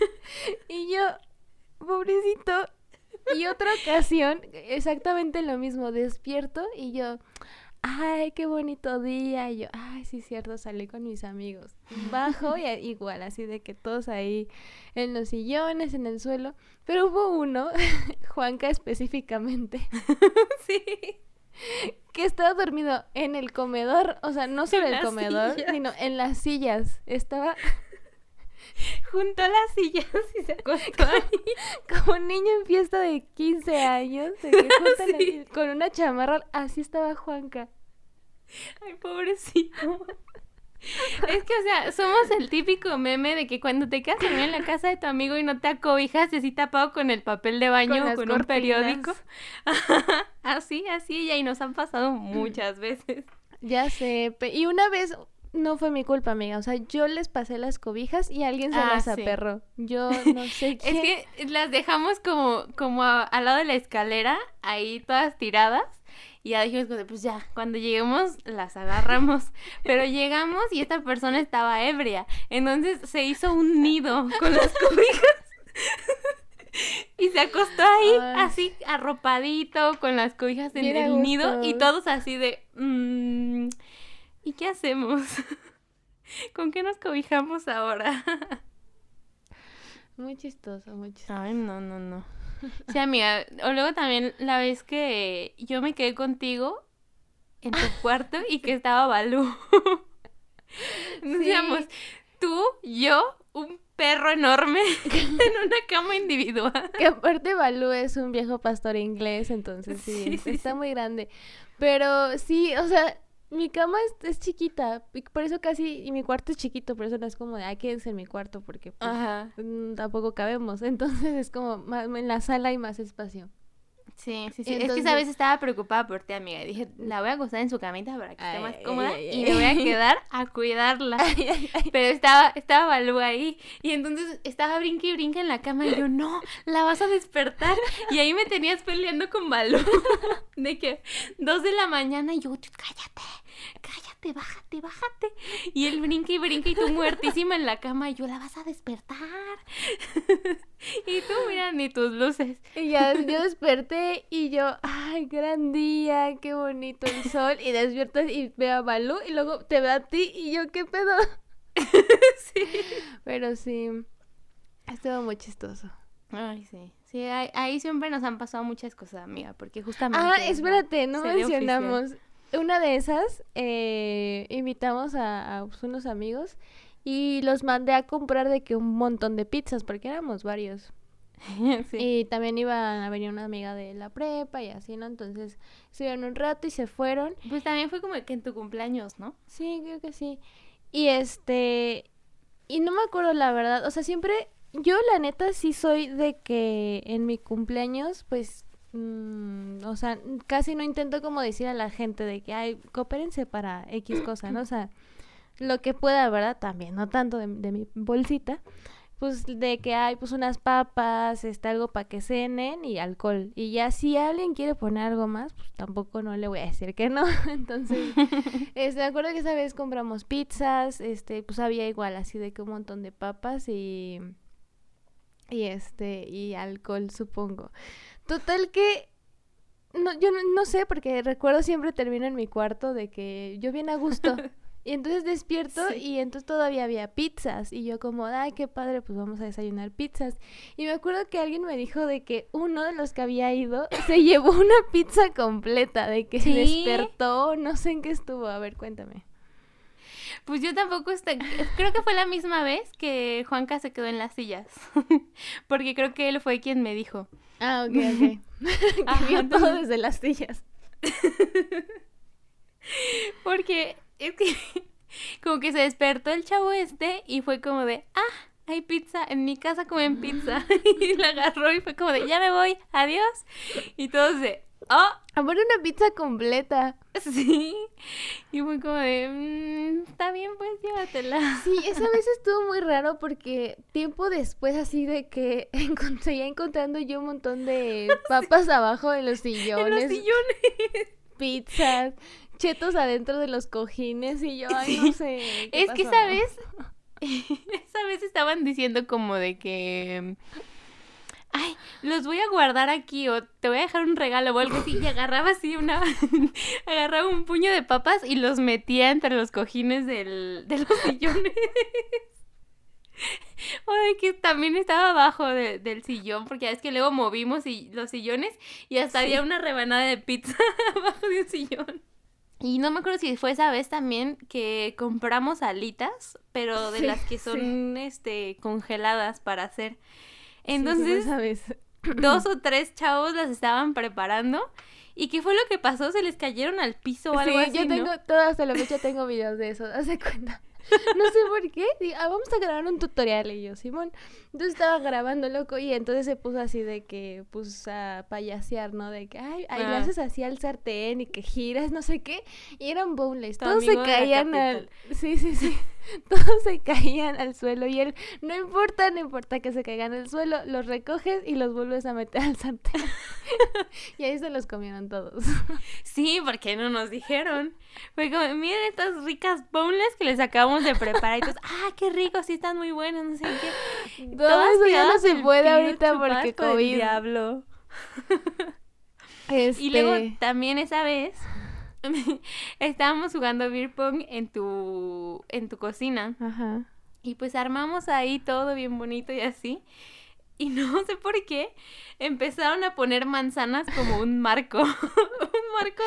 Y yo, pobrecito. Y otra ocasión, exactamente lo mismo, despierto y yo, ay, qué bonito día. Y yo, ay, sí, cierto, salí con mis amigos. Bajo y igual, así de que todos ahí en los sillones, en el suelo. Pero hubo uno, Juanca específicamente, Sí. que estaba dormido en el comedor, o sea, no sobre el las comedor, sillas. sino en las sillas. Estaba Juntó las sillas y se acostó ahí. como un niño en fiesta de 15 años, de que juntan Sí. ahí con una chamarra, así estaba Juanca. Ay, pobrecito. Es que, o sea, somos el típico meme de que cuando te quedas a dormir en la casa de tu amigo y no te acobijas y así tapado con el papel de baño o las con un periódico. así, así, y ahí nos han pasado muchas veces. Ya sé, y una vez no fue mi culpa, amiga, o sea, yo les pasé las cobijas y alguien se Ah, las sí. aperró. Yo no sé quién. Es que las dejamos como, como a- al lado de la escalera, ahí todas tiradas. Y ya dijimos, pues ya, cuando lleguemos las agarramos. Pero llegamos y esta persona estaba ebria. Entonces se hizo un nido con las cobijas. y se acostó ahí, Ay. así arropadito, con las cobijas en el nido. Y todos así de, "Mm, ¿y qué hacemos? ¿Con qué nos cobijamos ahora? Muy chistoso, muy chistoso. Ay, no, no, no. Sí, amiga. O luego también la vez que yo me quedé contigo en tu cuarto y que estaba Balú. Nos Sí. tú, yo, un perro enorme en una cama individual. Que aparte Balú es un viejo pastor inglés, entonces sí, Sí, sí, está sí. muy grande. Pero sí, o sea, mi cama es, es chiquita, y por eso casi, y mi cuarto es chiquito, por eso no es como de, ay, quédense en mi cuarto, porque pues, Ajá. mm, tampoco cabemos. Entonces es como, más, en la sala hay más espacio. Sí, sí, sí. es que esa vez estaba preocupada por ti, amiga. Y dije, la voy a acostar en su camita para que esté más cómoda y me voy a quedar a cuidarla. Pero estaba, estaba Balú ahí. Y entonces estaba brinque y brinque en la cama. Y yo, no, la vas a despertar. Y ahí me tenías peleando con Balú. De que dos de la mañana y yo, cállate, cállate, bájate, bájate. Y él brinque y brinque y tú muertísima en la cama. Y yo, la vas a despertar. y tú, mira, ni tus luces. Y ya yo desperté y yo, ay, gran día, qué bonito el sol. Y despierto y veo a Balú y luego te veo a ti y yo, ¿qué pedo? sí. Pero sí, estuvo muy chistoso. Ay, sí. Sí, ahí, siempre nos han pasado muchas cosas, amiga, porque justamente... Ah, espérate, no mencionamos. Una de esas, eh, invitamos a, a unos amigos y los mandé a comprar de que un montón de pizzas, porque éramos varios. Y también iba a venir una amiga de la prepa y así, ¿no? Entonces estuvieron un rato y se fueron. Pues también fue como que en tu cumpleaños, ¿no? Sí, creo que sí. Y este... Y no me acuerdo la verdad, o sea, siempre... Yo la neta sí soy de que en mi cumpleaños, pues... Mm, o sea, casi no intento como decir a la gente de que, ay, coopérense para X cosa, ¿no? O sea lo que pueda, ¿verdad? También, no tanto de, mi bolsita, pues de que hay pues unas papas, este, algo para que cenen y alcohol. Y ya si alguien quiere poner algo más, pues tampoco no le voy a decir que no. Entonces, este, me acuerdo que esa vez compramos pizzas, este, pues había igual así de que un montón de papas y y este y alcohol, supongo. Total que no, yo no, no sé, porque recuerdo siempre termino en mi cuarto de que yo bien a gusto. Y entonces despierto y entonces todavía había pizzas. Y yo como, ay, qué padre, pues vamos a desayunar pizzas. Y me acuerdo que alguien me dijo de que uno de los que había ido se llevó una pizza completa, de que se despertó, no sé en qué estuvo. A ver, cuéntame. Pues yo tampoco estoy, creo que fue la misma vez que Juanca se quedó en las sillas. Porque creo que él fue quien me dijo. Ah, ok, ok. que vio todo desde las sillas. Porque es que como que se despertó el chavo este y fue como de, ah, hay pizza, en mi casa comen pizza. y la agarró y fue como de, ya me voy, adiós. Y todos de, oh. Amor, una pizza completa. Sí. Y fue como de, mm, está bien, pues llévatela. Sí, esa vez estuvo muy raro porque tiempo después así de que seguía encontrando yo un montón de papas abajo de los sillones. En los sillones. Pizzas chetos adentro de los cojines y yo, ay, no sé. es que, ¿sabes? Esa vez estaban diciendo como de que... Ay, los voy a guardar aquí o te voy a dejar un regalo o algo así. Y agarraba así una... agarraba un puño de papas y los metía entre los cojines del, de los sillones. O de que también estaba abajo del sillón, porque es que luego movimos y, los sillones y hasta había una rebanada de pizza abajo de un sillón. Y no me acuerdo si fue esa vez también que compramos alitas, pero de las que son este congeladas para hacer. Entonces, dos o tres chavos las estaban preparando. ¿Y qué fue lo que pasó? ¿Se les cayeron al piso o algo así? Yo tengo, todas hasta la fecha tengo videos de eso, hace cuenta. no sé por qué. ah, vamos a grabar un tutorial. Y yo, Simón. Entonces estaba grabando, loco. Y entonces se puso así de que, pues, a payasear, ¿no? De que, ay, ay le ah. haces así al sartén y que giras, no sé qué. Y eran bowls. Todos se caían al. Sí, sí, sí. todos se caían al suelo y él, no importa, no importa que se caigan al suelo, los recoges y los vuelves a meter al sartén. y ahí se los comieron todos. sí, porque no nos dijeron. Fue como, miren estas ricas boneless que les acabamos de preparar. Y todos, ah, qué rico, sí están muy buenos, no sé qué. Todo eso ya no se puede ahorita porque COVID. Diablo. Y luego este también esa vez estábamos jugando beer pong en tu, en tu cocina. Ajá. Y pues armamos ahí todo bien bonito y así. Y no sé por qué empezaron a poner manzanas como un marco, un marco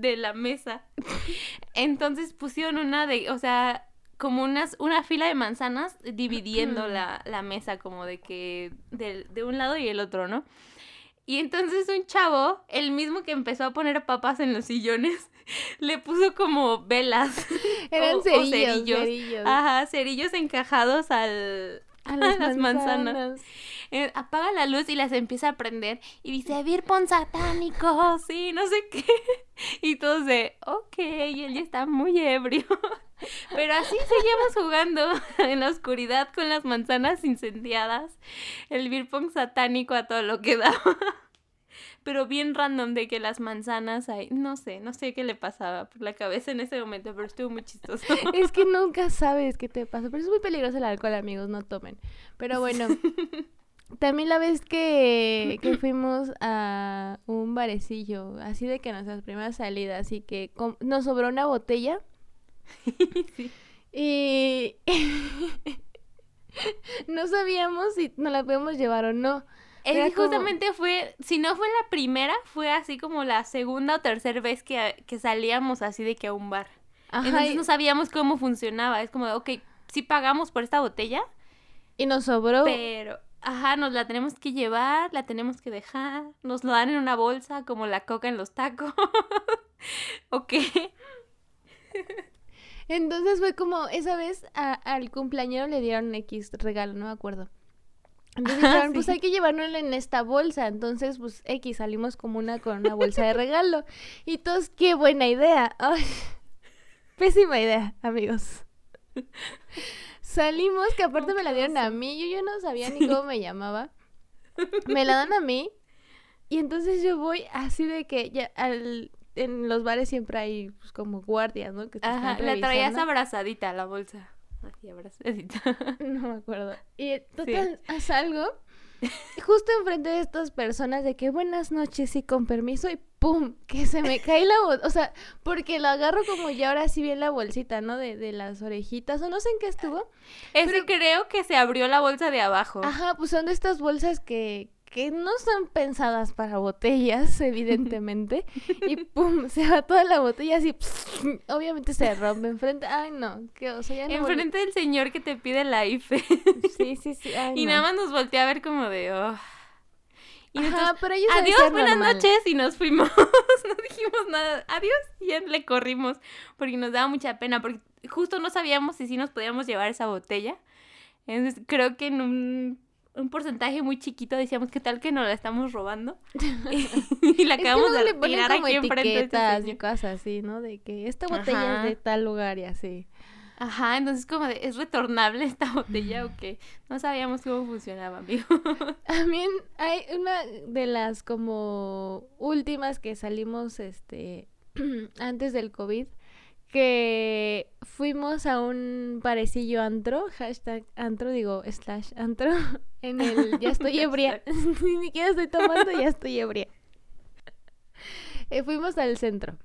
de, la mesa. Entonces pusieron una de, o sea, como unas, una fila de manzanas dividiendo la, la mesa, como de que de, de un lado y el otro, ¿no? Y entonces un chavo, el mismo que empezó a poner papas en los sillones, le puso como velas. Eran cerillos, cerillos. Ajá, cerillos encajados al, a las, manzanas. Eh, apaga la luz y las empieza a prender y dice, Virpon satánico, sí, no sé qué. Y todos de, ok, y él ya está muy ebrio. Pero así seguimos jugando en la oscuridad con las manzanas incendiadas. El beer satánico a todo lo que daba. Pero bien random de que las manzanas ahí. No sé, no sé qué le pasaba por la cabeza en ese momento, pero estuvo muy chistoso. Es que nunca sabes qué te pasa. Pero es muy peligroso el alcohol, amigos, no tomen. Pero bueno. También la vez que, que fuimos a un barecillo, así de que nuestras primeras salidas, y que nos sobró una botella Y no sabíamos si nos la podemos llevar o no. Es justamente fue, si no fue la primera, fue así como la segunda o tercera vez que, salíamos así de que a un bar. Entonces no sabíamos cómo funcionaba. Es como, ok, si pagamos por esta botella. Y nos sobró. Pero, ajá, nos la tenemos que llevar, la tenemos que dejar. Nos lo dan en una bolsa como la coca en los tacos. ok. Entonces fue como, esa vez al cumpleañero le dieron X regalo, no me acuerdo. Entonces dijeron, pues hay que llevárnoslo en esta bolsa. Entonces, pues X, salimos como una con una bolsa de regalo. Y todos, qué buena idea. pésima idea, amigos. Salimos, que aparte me la dieron a mí. Yo, yo no sabía ni cómo me llamaba. Me la dan a mí. Y entonces yo voy así de que ya al en los bares siempre hay pues, como guardias, ¿no? Que Ajá, la traías abrazadita la bolsa. Así abrazadita. No me acuerdo. Y total, haz algo. Justo enfrente de estas personas de que buenas noches y con permiso y ¡pum! Que se me cae la bolsa. O sea, porque lo agarro como ya ahora sí bien la bolsita, ¿no? De, de las orejitas o no sé en qué estuvo. Ese creo que se abrió la bolsa de abajo. Ajá, pues son de estas bolsas que, que no son pensadas para botellas, evidentemente, y pum, se va toda la botella así, obviamente se rompe enfrente, ay no, qué oso, ya no Enfrente del señor que te pide la IFE. Sí, sí, sí, Y nada más nos voltea a ver como de, oh. Y Ajá, pero ellos adiós, buenas noches, y nos fuimos, no dijimos nada, adiós, y ya le corrimos, porque nos daba mucha pena, porque justo no sabíamos si sí nos podíamos llevar esa botella, entonces creo que en un un porcentaje muy chiquito decíamos que tal que nos la estamos robando y la acabamos de tirar aquí enfrente y cosas así, ¿no? De que esta botella es de tal lugar y así. Ajá, entonces como de, ¿es retornable esta botella o qué? No sabíamos cómo funcionaba, amigo. También hay una de las como últimas que salimos este antes del COVID que fuimos a un parecillo antro, hashtag antro, digo, slash antro, en el ya estoy ebria, ni siquiera estoy tomando, ya estoy ebria. Eh, fuimos al centro.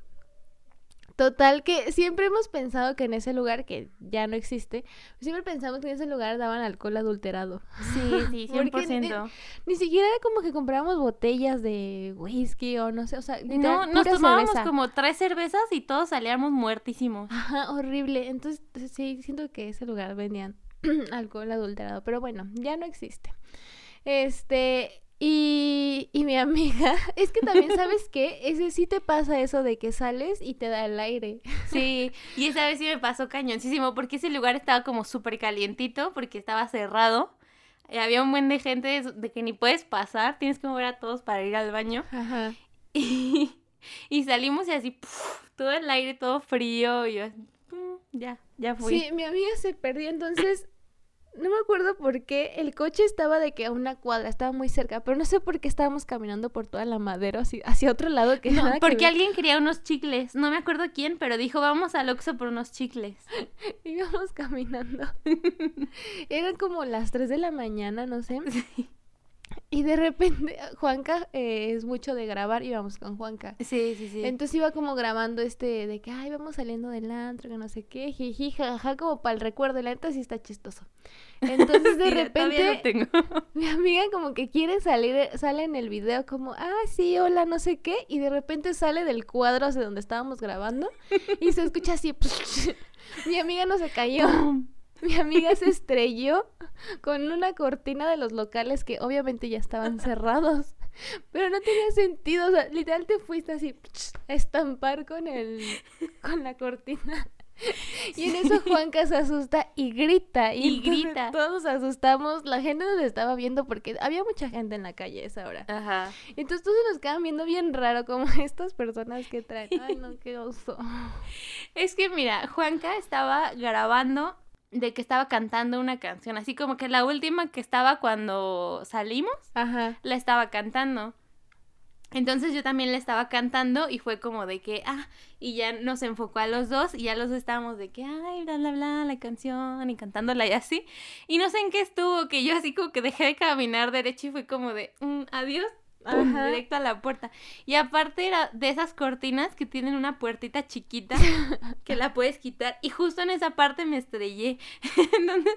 Total que siempre hemos pensado que en ese lugar, que ya no existe, siempre pensamos que en ese lugar daban alcohol adulterado. Sí, sí, 100%. Ni, siquiera era como que comprábamos botellas de whisky o no sé, o sea, no, nos tomábamos como tres cervezas y todos salíamos muertísimos. Ajá, horrible. Entonces, sí, siento que ese lugar vendían alcohol adulterado, pero bueno, ya no existe. Este, y, y, mi amiga, es que también sabes que ese sí te pasa eso de que sales y te da el aire. Sí, y esa vez sí me pasó cañoncísimo porque ese lugar estaba como súper calientito porque estaba cerrado. Y había un buen de gente de, que ni puedes pasar, tienes que mover a todos para ir al baño. Ajá. Y, y salimos y así, todo el aire, todo frío, y yo, mm, ya, ya fui. Sí, mi amiga se perdió, entonces no me acuerdo por qué el coche estaba de que a una cuadra, estaba muy cerca, pero no sé por qué estábamos caminando por toda la madera hacia, hacia otro lado que no, porque alguien quería unos chicles, no me acuerdo quién, pero dijo, "Vamos al Oxxo por unos chicles." Íbamos caminando. Eran como las 3 de la mañana, no sé. Y de repente, Juanca eh, es mucho de grabar, íbamos con Juanca. Sí, sí, sí. Entonces iba como grabando este de que, ay, vamos saliendo del antro, que no sé qué, jiji, jajaja, como para el recuerdo. La neta sí está chistoso. Entonces de repente, tengo. mi amiga como que quiere salir, sale en el video como, ah, sí, hola, no sé qué, y de repente sale del cuadro hacia donde estábamos grabando y se escucha así, mi amiga no se cayó. mi amiga se estrelló con una cortina de los locales que obviamente ya estaban cerrados. Pero no tenía sentido, o sea, literal te fuiste así a estampar con el con la cortina. Y en eso Juanca se asusta y grita. Y, Y grita. Todos nos asustamos. La gente nos estaba viendo porque había mucha gente en la calle a esa hora. Ajá. Entonces todos nos quedaban viendo bien raro como estas personas que traen. Ay, no, qué oso. Es que mira, Juanca estaba grabando de que estaba cantando una canción, así como que la última que estaba cuando salimos, Ajá. la estaba cantando. Entonces yo también la estaba cantando y fue como de que, ah, y ya nos enfocó a los dos y ya los dos estábamos de que, ay, bla, bla, bla, la canción y cantándola y así. Y no sé en qué estuvo, que yo así como que dejé de caminar derecho y fue como de, "Mm, adiós, pum, directo a la puerta. Y aparte era de esas cortinas que tienen una puertita chiquita que la puedes quitar y justo en esa parte me estrellé. Entonces,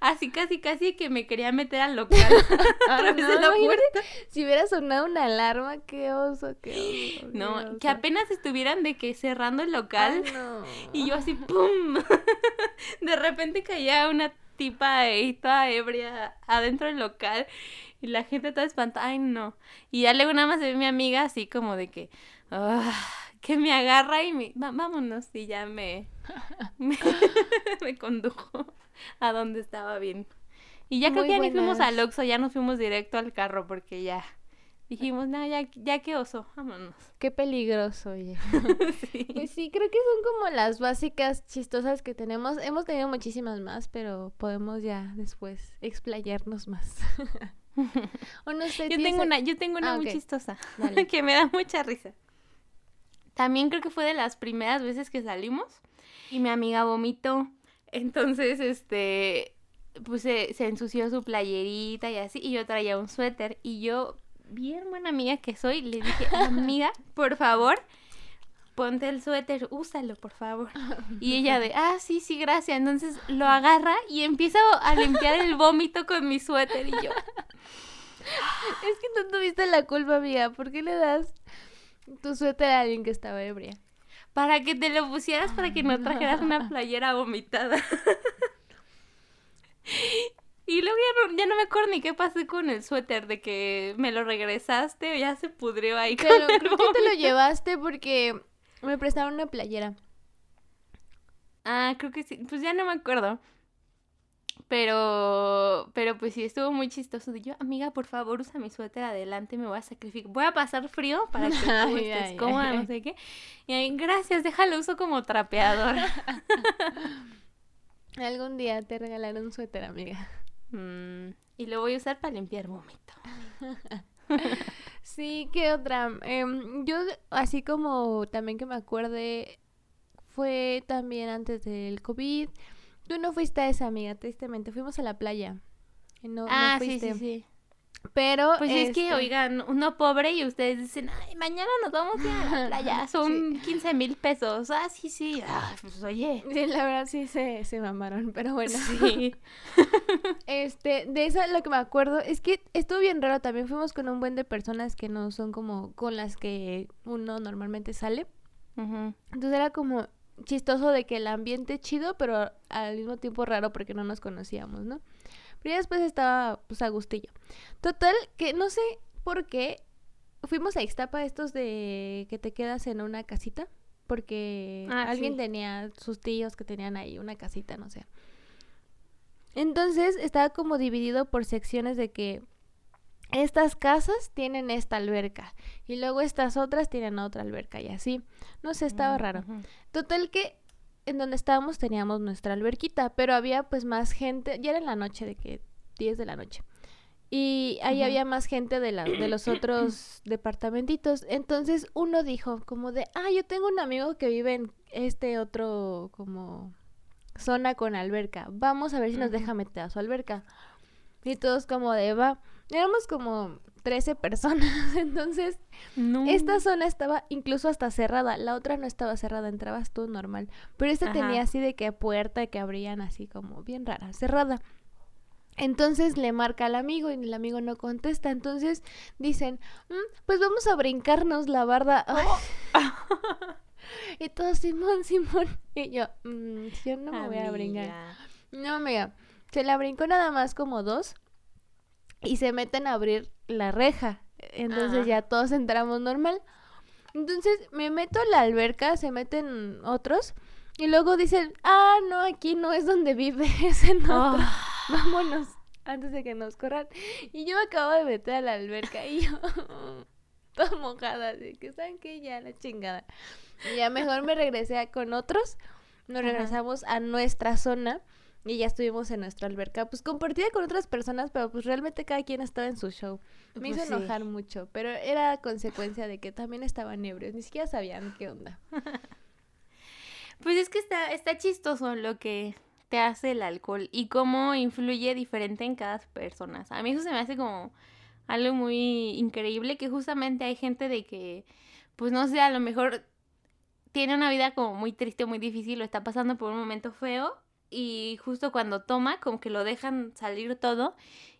así casi casi que me quería meter al local a través no, de la puerta. Si hubiera sonado una alarma, qué oso, qué oso. qué No, que apenas estuvieran de que cerrando el local Ay, no. y yo así ¡pum! De repente caía una tipa ahí toda ebria adentro del local y la gente toda espantada, ay no. Y ya luego nada más se ve mi amiga así como de que "Ah", que me agarra y me "Va- vámonos y ya me me, me condujo a donde estaba bien. Y ya creo que ya ni fuimos al Oxxo, ya nos fuimos directo al carro porque ya dijimos, no, ya, ya que oso, vámonos. Qué peligroso, oye. Sí. Pues sí, creo que son como las básicas chistosas que tenemos. Hemos tenido muchísimas más, pero podemos ya después explayarnos más. o no sé, Yo ¿tienes tengo una, yo tengo una Ah, muy chistosa Dale. que me da mucha risa. También creo que fue de las primeras veces que salimos y mi amiga vomitó. Entonces, este, pues se, se ensució su playerita y así, y yo traía un suéter y yo, bien buena amiga que soy, le dije, amiga, por favor, ponte el suéter, úsalo, por favor. Y ella de, ah, sí, sí, gracias. Entonces lo agarra y empieza a limpiar el vómito con mi suéter y yo, Es que tú tuviste la culpa, amiga. ¿Por qué le das tu suéter a alguien que estaba ebria? para que te lo pusieras para que no trajeras una playera vomitada. Y luego ya no, ya no me acuerdo ni qué pasó con el suéter, de que me lo regresaste o ya se pudrió ahí el creo que te lo llevaste porque me prestaron una playera. Ah, creo que sí, pues ya no me acuerdo. Pero, pero pues sí, estuvo muy chistoso. De yo, amiga, por favor, usa mi suéter adelante, me voy a sacrificar. Voy a pasar frío para que tú estés cómoda, no sé qué. Y ahí, gracias, déjalo uso como trapeador. Algún día te regalaré un suéter, amiga. Mm, y lo voy a usar para limpiar vómito. Sí, ¿qué otra? Em, yo, así como también que me acuerde, fue también antes del COVID. Tú no fuiste a esa, amiga, tristemente. Fuimos a la playa. No, no ah, sí, fuiste. sí, sí. Pero. Pues es que, este, oigan, uno pobre y ustedes dicen, ay, mañana nos vamos a ir a la playa, son 15 mil pesos. Ah, sí, sí. Ah, pues oye. Sí, la verdad sí se, se mamaron, pero bueno. Sí. Este, de esa lo que me acuerdo es que estuvo bien raro. También fuimos con un buen de personas que no son como con las que uno normalmente sale. Entonces era como chistoso de que el ambiente chido, pero al mismo tiempo raro porque no nos conocíamos, ¿no? Pero ya después estaba pues a gustillo. Total, que no sé por qué fuimos a Ixtapa estos de que te quedas en una casita. Porque Ah, alguien sí. tenía sus tíos que tenían ahí una casita, no sé. Entonces estaba como dividido por secciones de que estas casas tienen esta alberca y luego estas otras tienen otra alberca y así. No sé, estaba raro. Ujú. Total que en donde estábamos teníamos nuestra alberquita, pero había pues más gente, ya era en la noche de que 10 de la noche. Y ahí había más gente de, la, de los otros departamentitos. Entonces uno dijo como de, ah, yo tengo un amigo que vive en este otro como zona con alberca. Vamos a ver si nos deja meter a su alberca. Y todos como de, va. Éramos como 13 personas. Entonces No. esta zona estaba incluso hasta cerrada, la otra no estaba cerrada, entrabas tú normal. Pero esta Ajá. tenía así de que puerta que abrían así como bien rara, cerrada. Entonces le marca al amigo y el amigo no contesta. Entonces dicen, "Mm, pues vamos a brincarnos la barda. y todo Simón, Simón. Y yo, "Mm, yo no me voy a brincar. No, amiga. Se la brincó nada más como dos. Y se meten a abrir la reja. Entonces Ajá. ya todos entramos normal. Entonces me meto a la alberca, se meten otros. Y luego dicen, ah, no, aquí no es donde vive, es en otro. Ah. Vámonos antes de que nos corran. Y yo me acabo de meter a la alberca y yo toda mojada, así que saben que ya la chingada. Y ya mejor me regresé a- con otros. Nos Ajá. regresamos a nuestra zona y ya estuvimos en nuestra alberca, pues compartida con otras personas, pero pues realmente cada quien estaba en su show. Me Pues hizo sí. enojar mucho, pero era consecuencia de que también estaban ebrios, ni siquiera sabían qué onda. Pues es que está, está chistoso lo que te hace el alcohol y cómo influye diferente en cada persona. A mí eso se me hace como algo muy increíble que justamente hay gente de que, pues no sé, a lo mejor tiene una vida como muy triste, muy difícil o está pasando por un momento feo y justo cuando toma como que lo dejan salir todo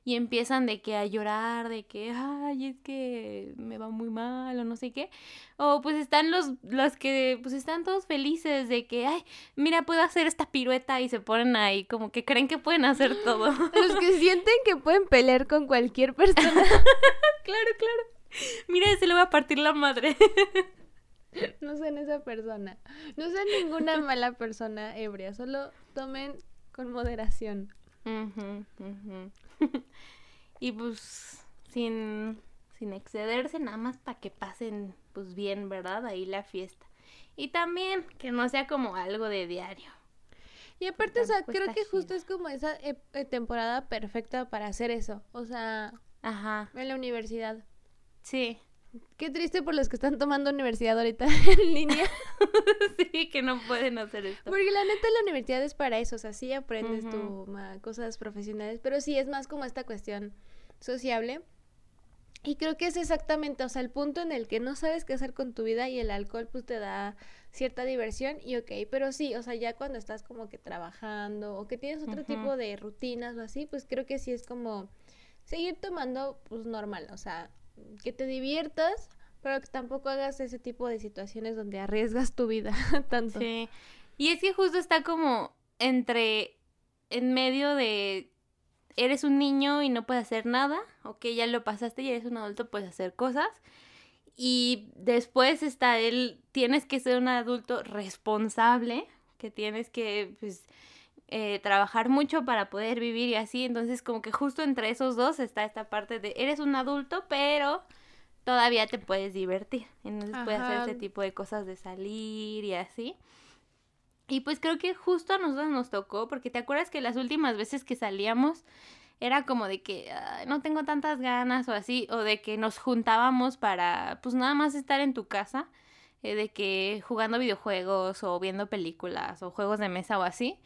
y empiezan de que a llorar, de que, ay, es que me va muy mal o no sé qué. O pues están los, los que pues están todos felices de que, ay, mira, puedo hacer esta pirueta y se ponen ahí como que creen que pueden hacer todo. Los que sienten que pueden pelear con cualquier persona. claro, claro. Mira, se le va a partir la madre. No sean esa persona. No sean ninguna mala persona ebria. Solo tomen con moderación. Y pues sin, sin excederse, nada más para que pasen pues bien, ¿verdad? Ahí la fiesta. Y también que no sea como algo de diario. Y aparte, o sea, creo que justo es como esa eh, eh, temporada perfecta para hacer eso. O sea, Ajá, en la universidad. sí. Qué triste por los que están tomando universidad ahorita en línea. sí, que no pueden hacer esto. Porque la neta la universidad es para eso. O sea, sí aprendes Ujú. tu ma- cosas profesionales, pero sí es más como esta cuestión sociable. Y creo que es exactamente, o sea, el punto en el que no sabes qué hacer con tu vida y el alcohol pues te da cierta diversión y ok, pero sí, o sea, ya cuando estás como que trabajando o que tienes otro Ujú. tipo de rutinas o así, pues creo que sí es como seguir tomando pues normal, o sea, que te diviertas, pero que tampoco hagas ese tipo de situaciones donde arriesgas tu vida tanto. Sí. Y es que justo está como entre, en medio de, eres un niño y no puedes hacer nada, ok, ya lo pasaste y eres un adulto, puedes hacer cosas. Y después está el, tienes que ser un adulto responsable, que tienes que, pues, eh, trabajar mucho para poder vivir y así. Entonces, como que justo entre esos dos está esta parte de, eres un adulto, pero todavía te puedes divertir. Entonces puedes hacer ese tipo de cosas de salir y así. Y pues creo que justo a nosotros nos tocó, porque te acuerdas que las últimas veces que salíamos era como de que "Ay, no tengo tantas ganas o así, o de que nos juntábamos para pues nada más estar en tu casa, eh, de que jugando videojuegos o viendo películas o juegos de mesa o así.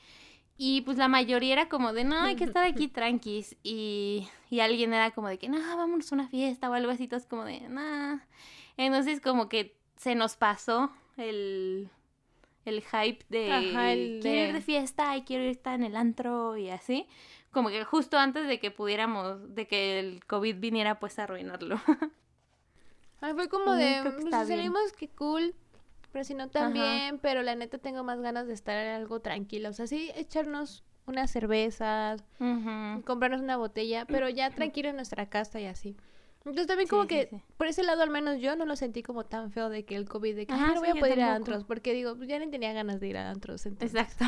Y pues la mayoría era como de, no, hay que estar aquí tranquis. Y, y alguien era como de que, no, vámonos a una fiesta o algo así. Todos como de, nah. Entonces como que se nos pasó el, el hype de, Ajá, el quiero ir de- fiesta y quiero ir estar en el antro y así. Como que justo antes de que pudiéramos, de que el COVID viniera pues a arruinarlo. Ay, fue como de, que pues, salimos, qué cool, pero si no también, pero la neta tengo más ganas de estar en algo tranquilo, o sea, sí, echarnos unas cervezas, comprarnos una botella, pero ya tranquilo en nuestra casa y así. Entonces también como Sí, que sí. por ese lado al menos yo no lo sentí como tan feo de que el COVID, de que Ajá, "Ay, no voy a poder ir a antros, porque digo, pues ya ni tenía ganas de ir a antros. Entonces. Exacto.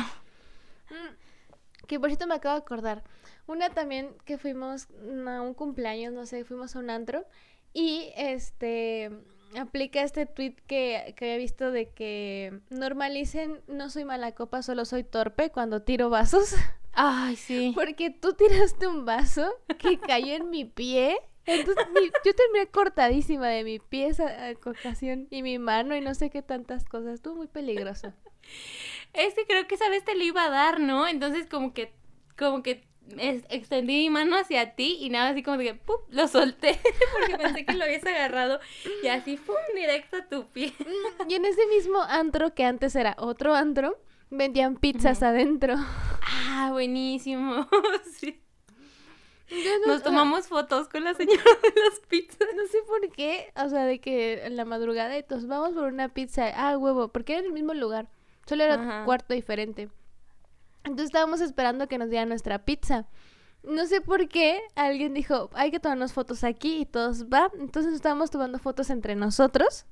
Mm, Que por cierto me acabo de acordar. Una también que fuimos a un cumpleaños, no sé, fuimos a un antro. Y este aplica este tweet que, que había visto de que normalicen no soy mala copa, solo soy torpe cuando tiro vasos. Ay, sí. Porque tú tiraste un vaso que cayó en mi pie. Entonces mi- yo terminé cortadísima de mi pie esa eh, ocasión y mi mano y no sé qué tantas cosas. Estuvo muy peligroso. Es que creo que esa vez te lo iba a dar, ¿no? Entonces como que, como que extendí mi mano hacia ti y nada, así como de que, ¡pum! Lo solté porque pensé que lo habías agarrado y así, ¡pum! Directo a tu pie. Y en ese mismo antro que antes era otro antro, vendían pizzas adentro. Ah, buenísimo. sí. No, Nos tomamos fotos con la señora de las pizzas. no sé por qué, o sea, de que en la madrugada todos vamos por una pizza. Ah, huevo, porque era en el mismo lugar. Solo era Ajá. cuarto diferente. Entonces estábamos esperando que nos dieran nuestra pizza. No sé por qué alguien dijo, hay que tomarnos fotos aquí y todos va. Entonces estábamos tomando fotos entre nosotros.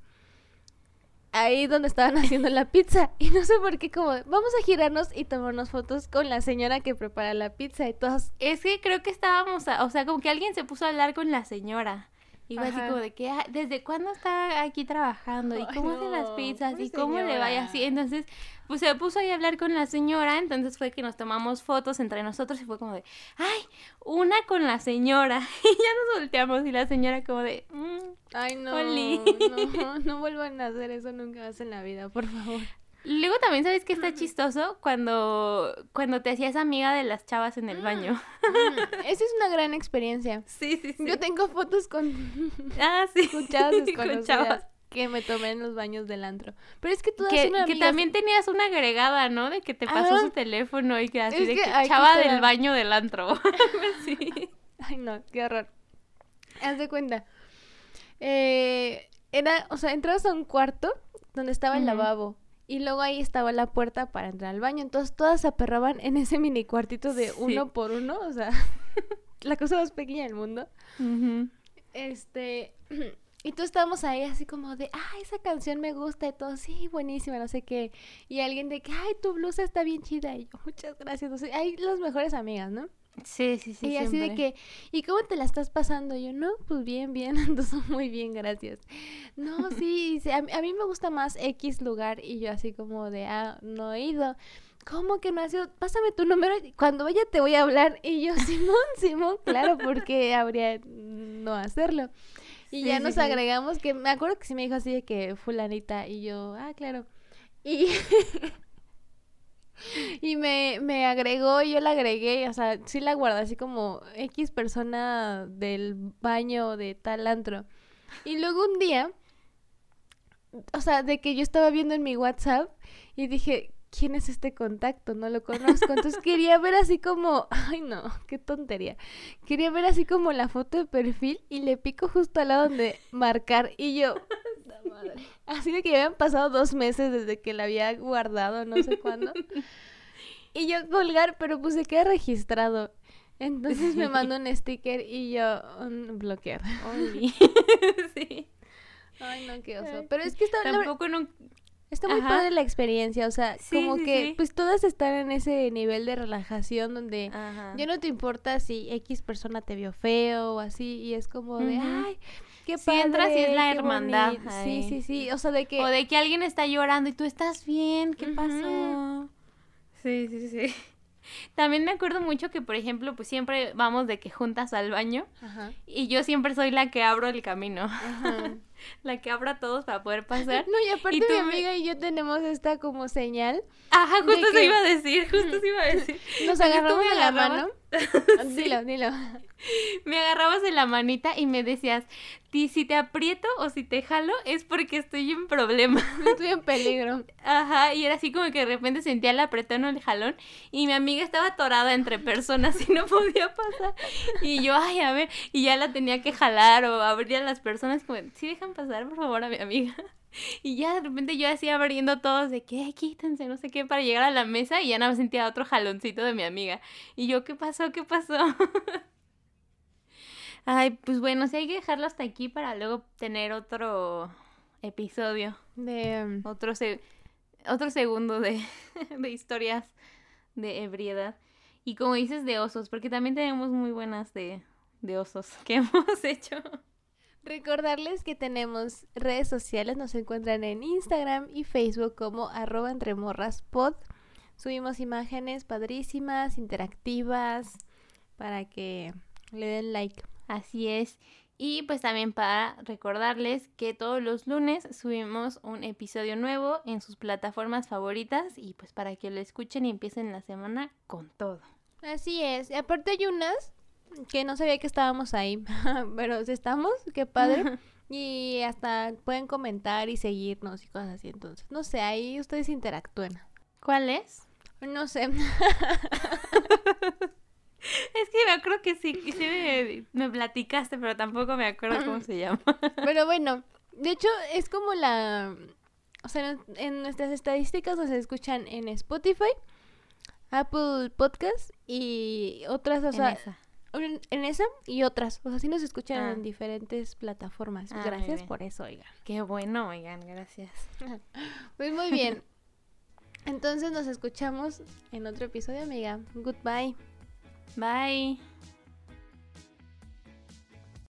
ahí donde estaban haciendo la pizza. Y no sé por qué, como, vamos a girarnos y tomarnos fotos con la señora que prepara la pizza y todos. Es que creo que estábamos, a- o sea, como que alguien se puso a hablar con la señora. Y fue así Ajá. como de que, "Ah, ¿desde cuándo está aquí trabajando? ¿Y cómo hace las pizzas? ¿Y cómo le vaya así? Entonces, pues se puso ahí a hablar con la señora. Entonces fue que nos tomamos fotos entre nosotros y fue como de, ¡ay! Una con la señora. Y ya nos volteamos y la señora como de, "Mm". Ay, no, no, no vuelvan a hacer eso nunca más en la vida, por favor. Luego también, ¿sabes qué está chistoso? Cuando, cuando te hacías amiga de las chavas en el baño. Mm, Esa es una gran experiencia. Sí, sí, sí. Yo tengo fotos con, Ah, sí. con chavas Con chavas. que me tomé en los baños del antro. Pero es que todas Que, que también tenías una agregada, ¿no? De que te pasó Ajá. su teléfono y que así de que que, chava del baño del antro. sí. Ay, no, qué horror. Haz de cuenta. Eh, era, o sea, entrabas a un cuarto donde estaba el lavabo. Y luego ahí estaba la puerta para entrar al baño. Entonces todas se aperraban en ese mini cuartito de Sí. uno por uno. O sea, la cosa más pequeña del mundo. Este. Y todos estábamos ahí así como de, ah, esa canción me gusta y todo, sí, buenísima, no sé qué. Y alguien de que, ay, tu blusa está bien chida. Y yo, muchas gracias. No sé, hay las mejores amigas, ¿no? Sí, sí, sí. y así de que, ¿y cómo te la estás pasando? Y yo, no, pues bien, bien, entonces muy bien, gracias. No, sí, sí, a, mí- a mí me gusta más X lugar y yo así como de, ah, no he ido. ¿Cómo que no has ido? Pásame tu número cuando vaya te voy a hablar. Y yo, Simón, Simón, claro, porque habría no hacerlo. Y Sí, ya nos sí. agregamos, que me acuerdo que sí me dijo así de que fulanita y yo, ah, claro. Y, y me, me agregó y yo la agregué, o sea, sí la guardé así como X persona del baño de tal antro. Y luego un día, o sea, de que yo estaba viendo en mi WhatsApp y dije, ¿quién es este contacto? No lo conozco. Entonces quería ver así como, ay no, qué tontería. Quería ver así como la foto de perfil y le pico justo al lado donde marcar y yo, "Puta madre". Así de que ya habían pasado dos meses desde que la había guardado, no sé cuándo. Y yo colgar, pero pues se queda registrado. Entonces me mandó un sticker y yo un bloquear. Sí. Ay, no, qué oso. Pero es que está, Tampoco no... está muy Ajá. padre la experiencia. O sea, Sí, como sí, que sí. pues todas están en ese nivel de relajación donde Ajá. ya no te importa si X persona te vio feo o así. Y es como de, ay, qué padre. entras y es la hermandad bonito". Sí, sí, sí. O sea, de que... O de que alguien está llorando y tú estás bien, ¿qué pasó? Sí, sí, sí. También me acuerdo mucho que, por ejemplo, pues siempre vamos de que juntas al baño Ajá. y yo siempre soy la que abro el camino, Ajá. la que abro a todos para poder pasar. No, y aparte Y mi me- amiga y yo tenemos esta como señal. Ajá, justo se que- iba a decir, justo se iba a decir. Nos agarramos de la mano. Dilo, dilo. Me agarrabas de la manita y me decías, "Ti, si te aprieto o si te jalo es porque estoy en problema. Estoy en peligro. Ajá, y era así como que de repente sentía el apretón o el jalón y mi amiga estaba atorada entre personas y no podía pasar. Y yo, ay, a ver, y ya la tenía que jalar o abrir a las personas como, sí, dejan pasar por favor a mi amiga. Y ya de repente yo así abriendo todos de que "Ay, quítense, no sé qué, para llegar a la mesa y ya nada más sentía otro jaloncito de mi amiga. Y yo, ¿qué pasó? ¿Qué pasó? Ay, pues bueno, sí hay que dejarlo hasta aquí para luego tener otro episodio De, um, otro, se- otro segundo de, de historias de ebriedad. Y como dices, de osos, porque también tenemos muy buenas de, de osos que hemos hecho. Recordarles que tenemos redes sociales, nos encuentran en Instagram y Facebook como arroba entre morras pod. Subimos imágenes padrísimas, interactivas, para que le den like. Así es. Y pues también para recordarles que todos los lunes subimos un episodio nuevo en sus plataformas favoritas y pues para que lo escuchen y empiecen la semana con todo. Así es. Y aparte hay unas que no sabía que estábamos ahí, pero si estamos, qué padre. Y hasta pueden comentar y seguirnos y cosas así. Entonces, no sé, ahí ustedes interactúen. ¿Cuál es? No sé. Es que me acuerdo que sí, sí me, me platicaste, pero tampoco me acuerdo cómo se llama. Pero bueno, de hecho es como la... O sea, en, en nuestras estadísticas nos escuchan en Spotify, Apple Podcast y otras, o En sea... esa. En, en esa y otras. O sea, sí nos escuchan Ah. en diferentes plataformas. Ah, Gracias por eso, oigan. Qué bueno, oigan, gracias. Pues muy bien. Entonces nos escuchamos en otro episodio, amiga. Goodbye. Bye.